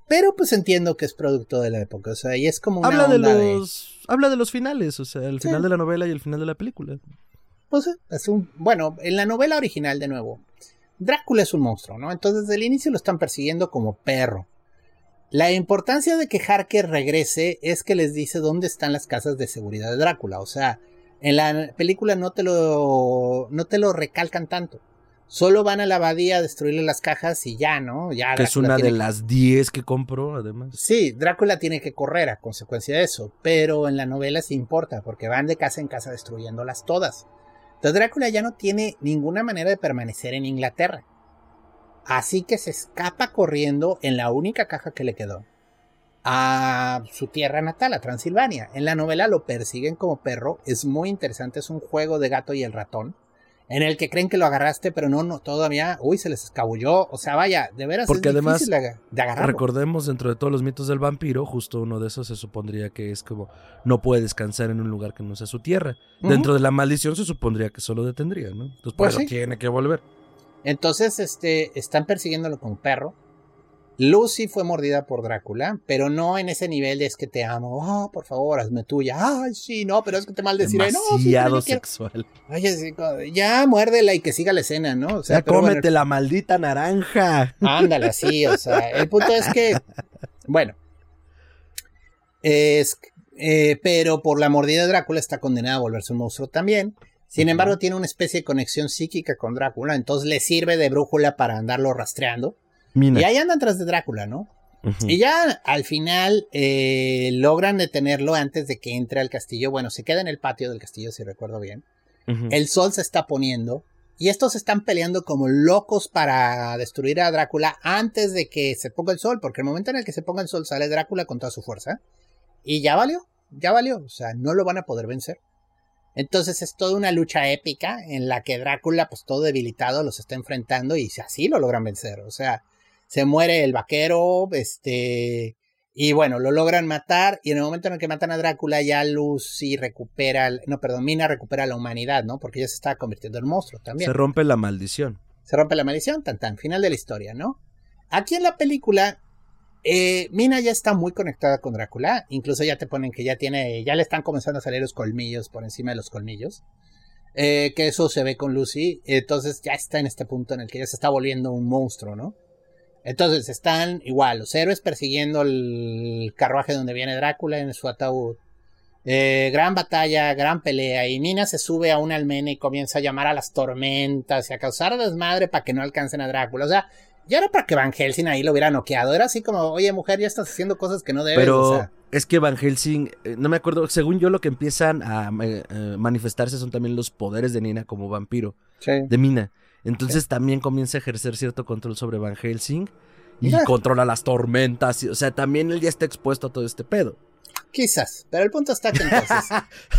Pero pues entiendo que es producto de la época, o sea, y es como una habla de los habla de los finales, o sea, el final de la novela y el final de la película. Pues es un bueno, en la novela original de nuevo, Drácula es un monstruo, ¿no? Entonces desde el inicio lo están persiguiendo como perro. La importancia de que Harker regrese es que les dice dónde están las casas de seguridad de Drácula, o sea, en la película no te lo no te lo recalcan tanto solo van a la abadía a destruirle las cajas y ya, ¿no? Ya que es una de las 10 que compró, además. Sí, Drácula tiene que correr a consecuencia de eso, pero en la novela sí importa, porque van de casa en casa destruyéndolas todas. Entonces Drácula ya no tiene ninguna manera de permanecer en Inglaterra. Así que se escapa corriendo en la única caja que le quedó a su tierra natal, a Transilvania. En la novela lo persiguen como perro, es muy interesante, es un juego de gato y el ratón en el que creen que lo agarraste, pero no, no, todavía, uy, se les escabulló. O sea, vaya, de veras Porque es además, difícil de, de agarrar. Recordemos, dentro de todos los mitos del vampiro, justo uno de esos se supondría que es como no puede descansar en un lugar que no sea su tierra. Dentro de la maldición se supondría que solo detendría, ¿no? Entonces por Pues eso sí. tiene que volver. Entonces, este, están persiguiéndolo con un perro. Lucy fue mordida por Drácula, pero no en ese nivel de es que te amo, oh, por favor, hazme tuya. Ay, sí, no, pero es que te maldeciré. No, sí, sexual. Oye, sí, ya muérdela y que siga la escena, ¿no? O sea, ya bueno, cómete la maldita naranja. Ándale, así, o sea, el punto es que, bueno, es, eh, pero por la mordida de Drácula está condenado a volverse un monstruo también. Sin embargo, tiene una especie de conexión psíquica con Drácula, entonces le sirve de brújula para andarlo rastreando. Mina. Y ahí andan tras de Drácula, ¿no? Y ya al final eh, logran detenerlo antes de que entre al castillo. Bueno, se queda en el patio del castillo, si recuerdo bien. El sol se está poniendo y estos están peleando como locos para destruir a Drácula antes de que se ponga el sol, porque el momento en el que se ponga el sol sale Drácula con toda su fuerza y ya valió, ya valió, o sea, no lo van a poder vencer. Entonces es toda una lucha épica en la que Drácula, pues todo debilitado, los está enfrentando y así lo logran vencer. O sea, se muere el vaquero, este, y bueno, lo logran matar y en el momento en el que matan a Drácula ya Lucy recupera, no, perdón, Mina recupera la humanidad, ¿no? Porque ella se está convirtiendo en monstruo también. Se rompe la maldición. Se rompe la maldición, tan tan, final de la historia, ¿no? Aquí en la película, eh, Mina ya está muy conectada con Drácula, incluso ya te ponen que ya tiene, ya le están comenzando a salir los colmillos por encima de los colmillos, eh, que eso se ve con Lucy, entonces ya está en este punto en el que ya se está volviendo un monstruo, ¿no? Entonces están igual, los héroes persiguiendo el carruaje donde viene Drácula en su ataúd. Eh, gran batalla, gran pelea. Y Mina se sube a un almena y comienza a llamar a las tormentas y a causar desmadre para que no alcancen a Drácula. O sea, ya era para que Van Helsing ahí lo hubiera noqueado. Era así como, oye, mujer, ya estás haciendo cosas que no debes. Pero o sea, es que Van Helsing, eh, no me acuerdo, según yo lo que empiezan a eh, eh, manifestarse son también los poderes de Nina como vampiro, de Mina. Entonces también comienza a ejercer cierto control sobre Van Helsing y Mira. controla las tormentas. y- o sea, también él ya está expuesto a todo este pedo. Quizás. Pero el punto está que entonces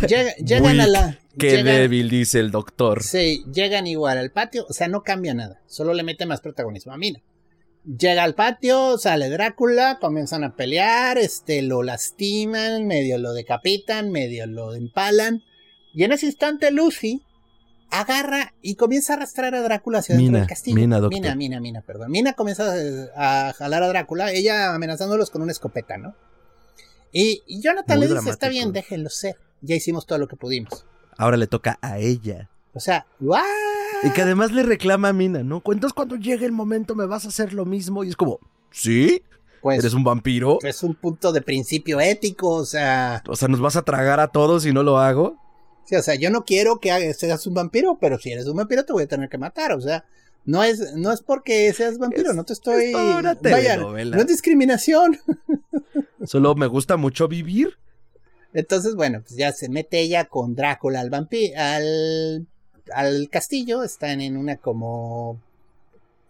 [LAUGHS] llega- llegan a la. Qué llegan- débil, dice el doctor. Sí, llegan igual al patio, o sea, no cambia nada, solo le mete más protagonismo a Mina. Llega al patio, sale Drácula, comienzan a pelear, este, lo lastiman, medio lo decapitan, medio lo empalan, y en ese instante Lucy agarra y comienza a arrastrar a Drácula hacia dentro Mina, del castillo. Mina, doctor. Mina, Mina, Mina, perdón. Mina comienza a, jalar a Drácula, ella amenazándolos con una escopeta, ¿no? Y, y Jonathan Muy le dice, está bien, déjenlo ser, ya hicimos todo lo que pudimos. Ahora le toca a ella. O sea, ¡guau! Y que además le reclama a Mina, ¿no? Entonces cuando llegue el momento me vas a hacer lo mismo. Y es como, ¿sí? Pues, ¿Eres un vampiro? es un punto de principio ético, o sea, O sea, ¿nos vas a tragar a todos si no lo hago? Sí, o sea, yo no quiero que seas un vampiro, pero si eres un vampiro te voy a tener que matar, o sea, no es, no es porque seas vampiro, Es- no te estoy, es una vaya, no es discriminación. [LAUGHS] Solo me gusta mucho vivir. Entonces, bueno, pues ya se mete ella con Drácula al vampiro, al, al castillo, están en una como,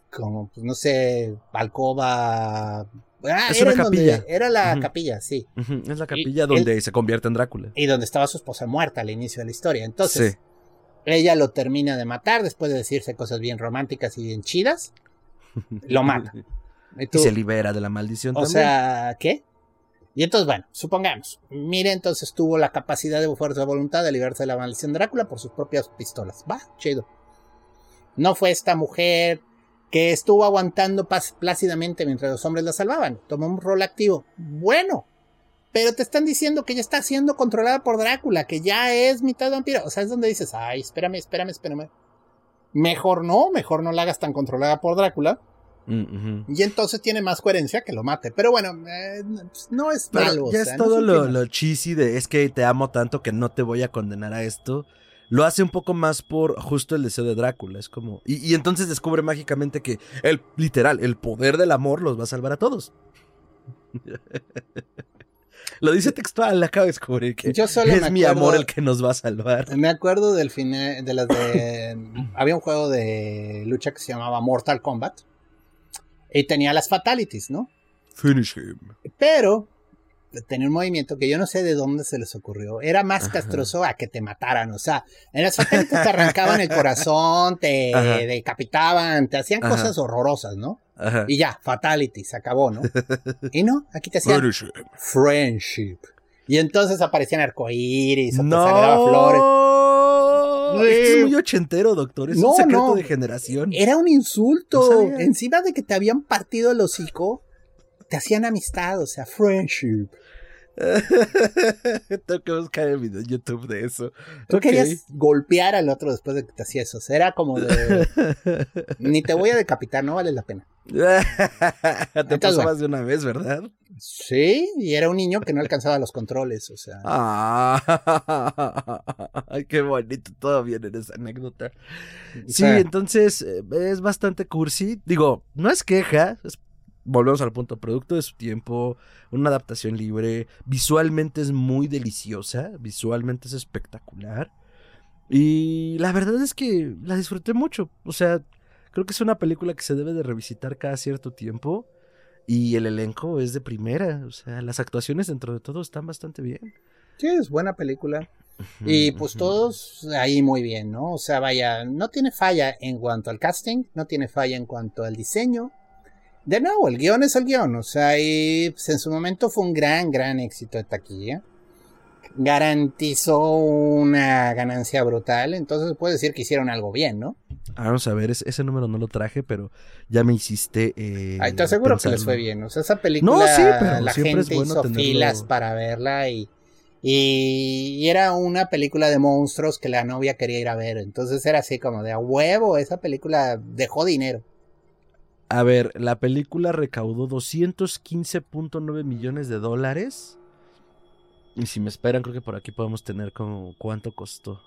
como, pues no sé, alcoba. Ah, Es era una donde- capilla. era la capilla, sí. Es la Y capilla él- donde se convierte en Drácula. y donde estaba su esposa muerta al inicio de la historia. Entonces, Sí. ella lo termina de matar después de decirse cosas bien románticas y bien chidas. Lo mata. [LAUGHS] Y se libera de la maldición o también. sea, ¿qué? Y entonces, bueno, supongamos, mire, entonces tuvo la capacidad de fuerza de voluntad de liberarse de la maldición de Drácula por sus propias pistolas. Va, chido. No fue esta mujer que estuvo aguantando paz- plácidamente mientras los hombres la salvaban. Tomó un rol activo. Bueno, pero te están diciendo que ya está siendo controlada por Drácula, que ya es mitad vampiro. O sea, es donde dices, ay, espérame, espérame, espérame. Mejor no, mejor no la hagas tan controlada por Drácula. Mm. Y entonces tiene más coherencia que lo mate. Pero bueno, eh, no es Pero malo. o ya sea, es no todo lo, lo cheesy de es que te amo tanto que no te voy a condenar a esto. Lo hace un poco más por justo el deseo de Drácula. Es como. Y, y entonces descubre mágicamente que el literal, el poder del amor los va a salvar a todos. [LAUGHS] Lo dice textual, acabo de descubrir que Yo solo es mi amor el que nos va a salvar. Me acuerdo del final de las de. [CLEARS THROAT] había un juego de lucha que se llamaba Mortal Kombat. Y tenía las fatalities, ¿no? Finish him. Pero tenía un movimiento que yo no sé de dónde se les ocurrió. Era más castroso a que te mataran. O sea, en las satélites te arrancaban el corazón, te decapitaban, te hacían cosas horrorosas, ¿no? Y ya, fatality, se acabó, ¿no? [LAUGHS] y no, aquí te hacían friendship. Y entonces aparecían arcoíris, o no. te flores. es muy ochentero, doctor. Es un secreto de generación. Era un insulto. Encima de que te habían partido el hocico, te hacían amistad, o sea, friendship. [LAUGHS] Tengo que buscar el video en YouTube de eso. Tú querías golpear al otro después de que te hacía eso. era como de. [LAUGHS] Ni te voy a decapitar, no vale la pena. [LAUGHS] te pasó más de una vez, ¿verdad? Sí, y era un niño que no alcanzaba los controles, o sea. Ay, qué bonito, todo bien en esa anécdota. Sí, entonces eh, es bastante cursi. Digo, no es queja, es volvemos al punto, producto de su tiempo, una adaptación libre, visualmente es muy deliciosa, visualmente es espectacular. Y la verdad es que la disfruté mucho, o sea, creo que es una película que se debe de revisitar cada cierto tiempo y el elenco es de primera, o sea, las actuaciones dentro de todo están bastante bien. Sí, es buena película. y pues todos ahí muy bien, ¿no? O sea, vaya, no tiene falla en cuanto al casting, no tiene falla en cuanto al diseño, de nuevo, el guion es el guion, o sea, y pues, en su momento fue un gran, gran éxito de taquilla. Garantizó una ganancia brutal, entonces puede decir que hicieron algo bien, ¿no? Ah, vamos a ver, ese, número no lo traje, pero ya me hiciste. Eh, Ay, te aseguro que les fue bien. O sea, esa película, no, sí, pero la gente hizo filas para verla y, y, era una película de monstruos que la novia quería ir a ver. Entonces era así como de a huevo, esa película dejó dinero. A ver, la película recaudó 215.9 millones de dólares. Y si me esperan, creo que por aquí podemos tener como cuánto costó.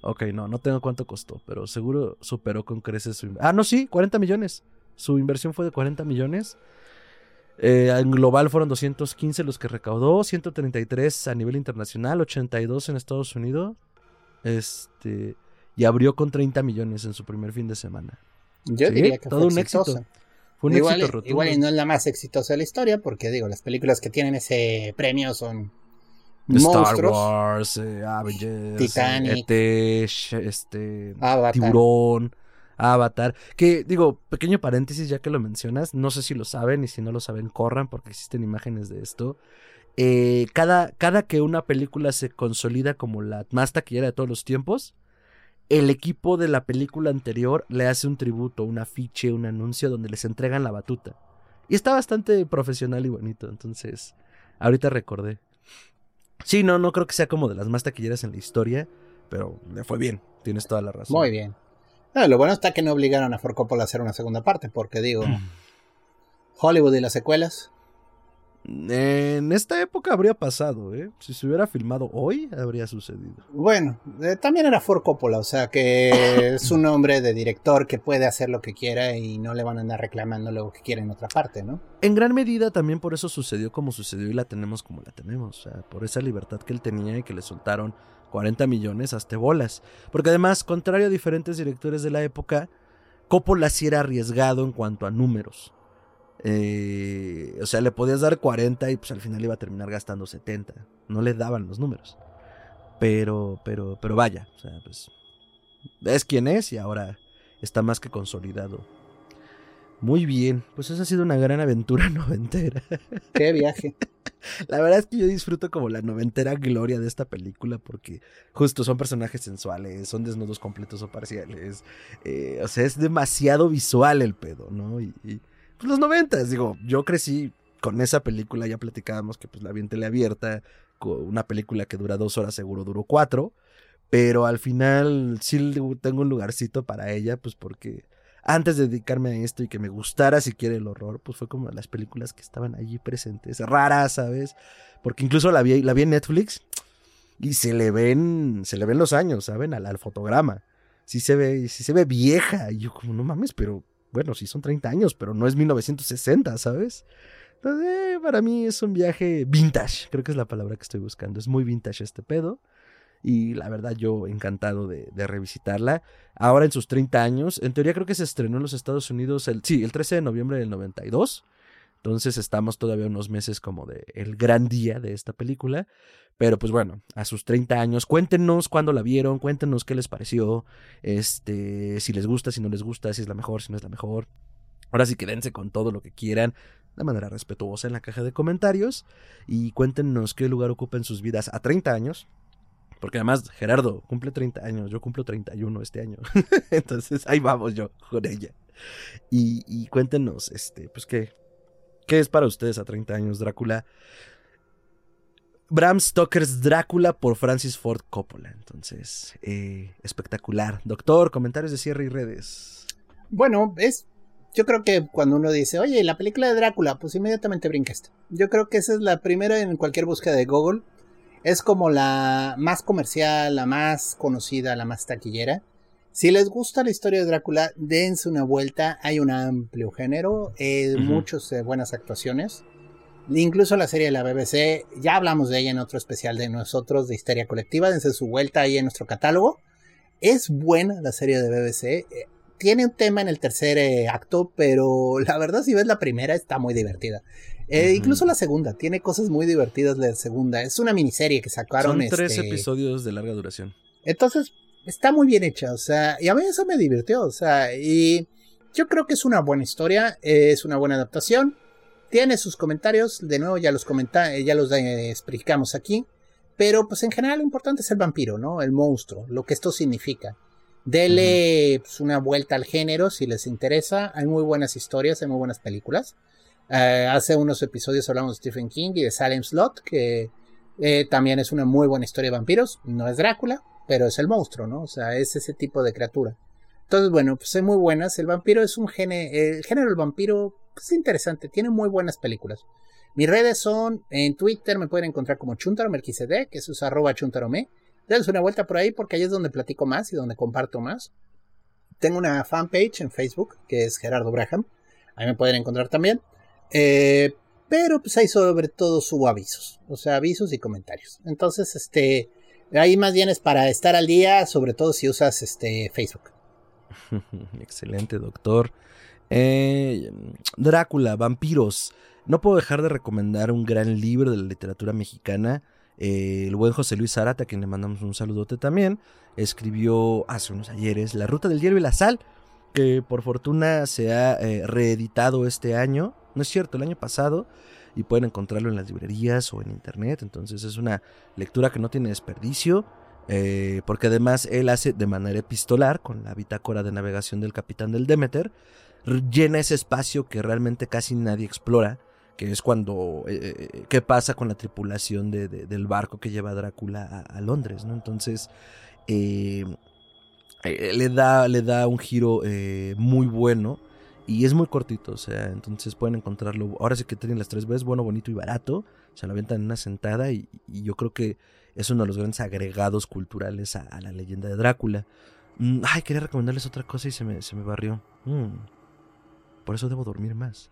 Ok, no, no tengo cuánto costó, pero seguro superó con creces su... Ah, no, sí, 40 millones. Su inversión fue de 40 millones. Eh, en global fueron 215 los que recaudó, 133 a nivel internacional, 82 en Estados Unidos. Este, y abrió con 30 millones en su primer fin de semana. Yo diría que todo fue un éxito. Fue un igual, éxito igual y no es la más exitosa de la historia, porque digo, las películas que tienen ese premio son Star Wars, eh, Avengers, Titanic, ET, este, Tiburón, Avatar. Que digo, pequeño paréntesis ya que lo mencionas, no sé si lo saben y si no lo saben, corran porque existen imágenes de esto. Eh, cada, cada que una película se consolida como la más taquillera de todos los tiempos, el equipo de la película anterior le hace un tributo, un afiche, un anuncio donde les entregan la batuta. Y está bastante profesional y bonito, entonces ahorita recordé. Sí, no, no creo que sea como de las más taquilleras en la historia, pero le fue bien, tienes toda la razón. Muy bien. lo bueno está que no obligaron a Ford Coppola a hacer una segunda parte, porque digo, Hollywood y las secuelas. En esta época habría pasado, ¿eh? Si se hubiera filmado hoy, habría sucedido. Bueno, eh, también era Ford Coppola, o sea que [LAUGHS] es un hombre de director que puede hacer lo que quiera y no le van a andar reclamando lo que quiera en otra parte, ¿no? En gran medida también por eso sucedió como sucedió y la tenemos como la tenemos, o sea, por esa libertad que él tenía y que le soltaron 40 millones hasta bolas. Porque además, contrario a diferentes directores de la época, Coppola sí era arriesgado en cuanto a números. Eh, o sea, le podías dar 40 y pues al final iba a terminar gastando 70. No le daban los números. Pero, pero, pero vaya, o sea, pues es quien es y ahora está más que consolidado. Muy bien, pues esa ha sido una gran aventura [LAUGHS] noventera. Qué viaje. [LAUGHS] La verdad es que yo disfruto como la noventera gloria de esta película porque justo son personajes sensuales, son desnudos completos o parciales. Eh, o sea, es demasiado visual el pedo, ¿no? y, pues, los noventas. Digo, yo crecí con esa película, ya platicábamos que pues la vi en teleabierta, una película que dura dos horas, seguro duró cuatro. Pero al final sí tengo un lugarcito para ella, pues porque antes de dedicarme a esto y que me gustara siquiera el horror, pues fue como las películas que estaban allí presentes, raras, ¿sabes? Porque incluso la vi, la vi en Netflix y se le ven, se le ven los años, ¿saben? Al, al fotograma. Sí se ve, sí se ve vieja. Y yo como, no mames, pero bueno, sí son 30 años, pero no es 1960, ¿sabes? Entonces, eh, para mí es un viaje vintage, creo que es la palabra que estoy buscando. Es muy vintage este pedo. Y la verdad, yo encantado de, revisitarla. Ahora en sus 30 años, en teoría creo que se estrenó en los Estados Unidos sí, el 13 de noviembre del 92. Entonces estamos todavía unos meses como de el gran día de esta película. Pero pues bueno, a sus 30 años, cuéntenos cuándo la vieron, cuéntenos qué les pareció, este, si les gusta, si no les gusta, si es la mejor, si no es la mejor. Ahora sí quédense con todo lo que quieran, de manera respetuosa en la caja de comentarios y cuéntenos qué lugar ocupa en sus vidas a 30 años. Porque además Gerardo cumple 30 años, yo cumplo 31 este año. [LAUGHS] Entonces ahí vamos yo con ella. Y, y cuéntenos, este, pues qué, ¿Qué es para ustedes a 30 años Drácula? Bram Stoker's Drácula por Francis Ford Coppola. Entonces, eh, espectacular. Doctor, comentarios de cierre y redes. Bueno, es. Yo creo que cuando uno dice, oye, la película de Drácula, pues inmediatamente brinca esto. Yo creo que esa es la primera en cualquier búsqueda de Google. Es como la más comercial, la más conocida, la más taquillera. Si les gusta la historia de Drácula, dense una vuelta. Hay un amplio género, eh, muchas eh, buenas actuaciones. Incluso la serie de la BBC, ya hablamos de ella en otro especial de nosotros de Histeria Colectiva. Dense su vuelta ahí en nuestro catálogo. Es buena la serie de BBC. Eh, tiene un tema en el tercer acto, pero [LAUGHS] la verdad, si ves la primera, está muy divertida. Incluso la segunda, tiene cosas muy divertidas la segunda. Es una miniserie que sacaron. Son tres este episodios de larga duración. Entonces, está muy bien hecha, o sea, y a mí eso me divirtió, o sea, y yo creo que es una buena historia, es una buena adaptación, tiene sus comentarios, de nuevo ya los comenta ya los eh, explicamos aquí, pero pues en general lo importante es el vampiro, ¿no? El monstruo, lo que esto significa. Dele pues, una vuelta al género si les interesa, hay muy buenas historias, hay muy buenas películas. Eh, hace unos episodios hablamos de Stephen King y de Salem Slot, que eh, también es una muy buena historia de vampiros, no es Drácula, pero es el monstruo, ¿no? O sea, es ese tipo de criatura. Entonces, bueno, pues son muy buenas. El vampiro es un género, el género del vampiro pues, es interesante, tiene muy buenas películas. Mis redes son, en Twitter me pueden encontrar como Chuntaro que es arroba chuntarome. Dense una vuelta por ahí porque ahí es donde platico más y donde comparto más. Tengo una fanpage en Facebook que es Gerardo Braham. Ahí me pueden encontrar también. Eh, pero pues ahí sobre todo subo avisos. O sea, avisos y comentarios. Entonces, este, Ahí más bien es para estar al día, sobre todo si usas este Facebook. [LAUGHS] Excelente, doctor. Eh, Drácula, vampiros. No puedo dejar de recomendar un gran libro de la literatura mexicana. Eh, el buen José Luis Zarata, a quien le mandamos un saludote también, escribió hace unos ayeres La Ruta del Hierro y la Sal, que por fortuna se ha eh, reeditado este año. No es cierto, el año pasado y pueden encontrarlo en las librerías o en internet. Entonces es una lectura que no tiene desperdicio. Eh, porque además él hace de manera epistolar, con la bitácora de navegación del capitán del Demeter, llena ese espacio que realmente casi nadie explora, que es cuando, eh, eh, qué pasa con la tripulación del barco que lleva a Drácula a, Londres, ¿no? Entonces, le, da, le da un giro muy bueno y es muy cortito, o sea, entonces pueden encontrarlo. Ahora sí que tienen las tres veces, bueno, bonito y barato. Se lo avientan en una sentada y, yo creo que es uno de los grandes agregados culturales a, la leyenda de Drácula. Mm, ay, quería recomendarles otra cosa y se me, se me barrió. Mm, por eso debo dormir más.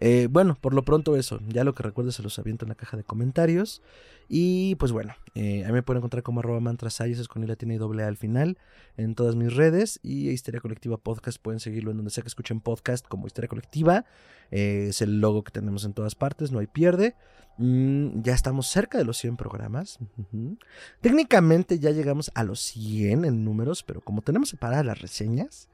Eh, bueno, por lo pronto eso. Ya lo que recuerdo se los aviento en la caja de comentarios. Y pues bueno, eh, a mí me pueden encontrar como arroba es con la tiene doble A al final, en todas mis redes. Y Histeria Colectiva Podcast, pueden seguirlo en donde sea que escuchen podcast como Histeria Colectiva. Eh, es el logo que tenemos en todas partes, no hay pierde. Mm, ya estamos cerca de los 100 programas. Técnicamente ya llegamos a los 100 en números, pero como tenemos separadas las reseñas,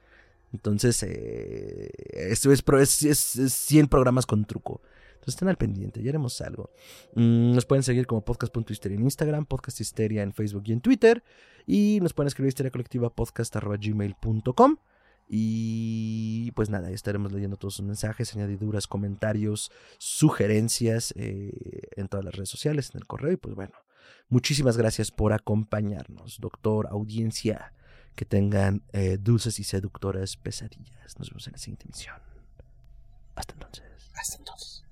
entonces, eh, esto es, es, 100 programas con truco. Entonces estén al pendiente, ya haremos algo. Mm, nos pueden seguir como podcast.histeria en Instagram, podcast histeria en Facebook y en Twitter. Y nos pueden escribir histeria colectiva podcast.gmail.com. Y pues nada, estaremos leyendo todos sus mensajes, añadiduras, comentarios, sugerencias eh, en todas las redes sociales, en el correo. Y pues bueno, muchísimas gracias por acompañarnos, doctor, audiencia. Que tengan eh, dulces y seductoras pesadillas. Nos vemos en la siguiente emisión. Hasta entonces. Hasta entonces.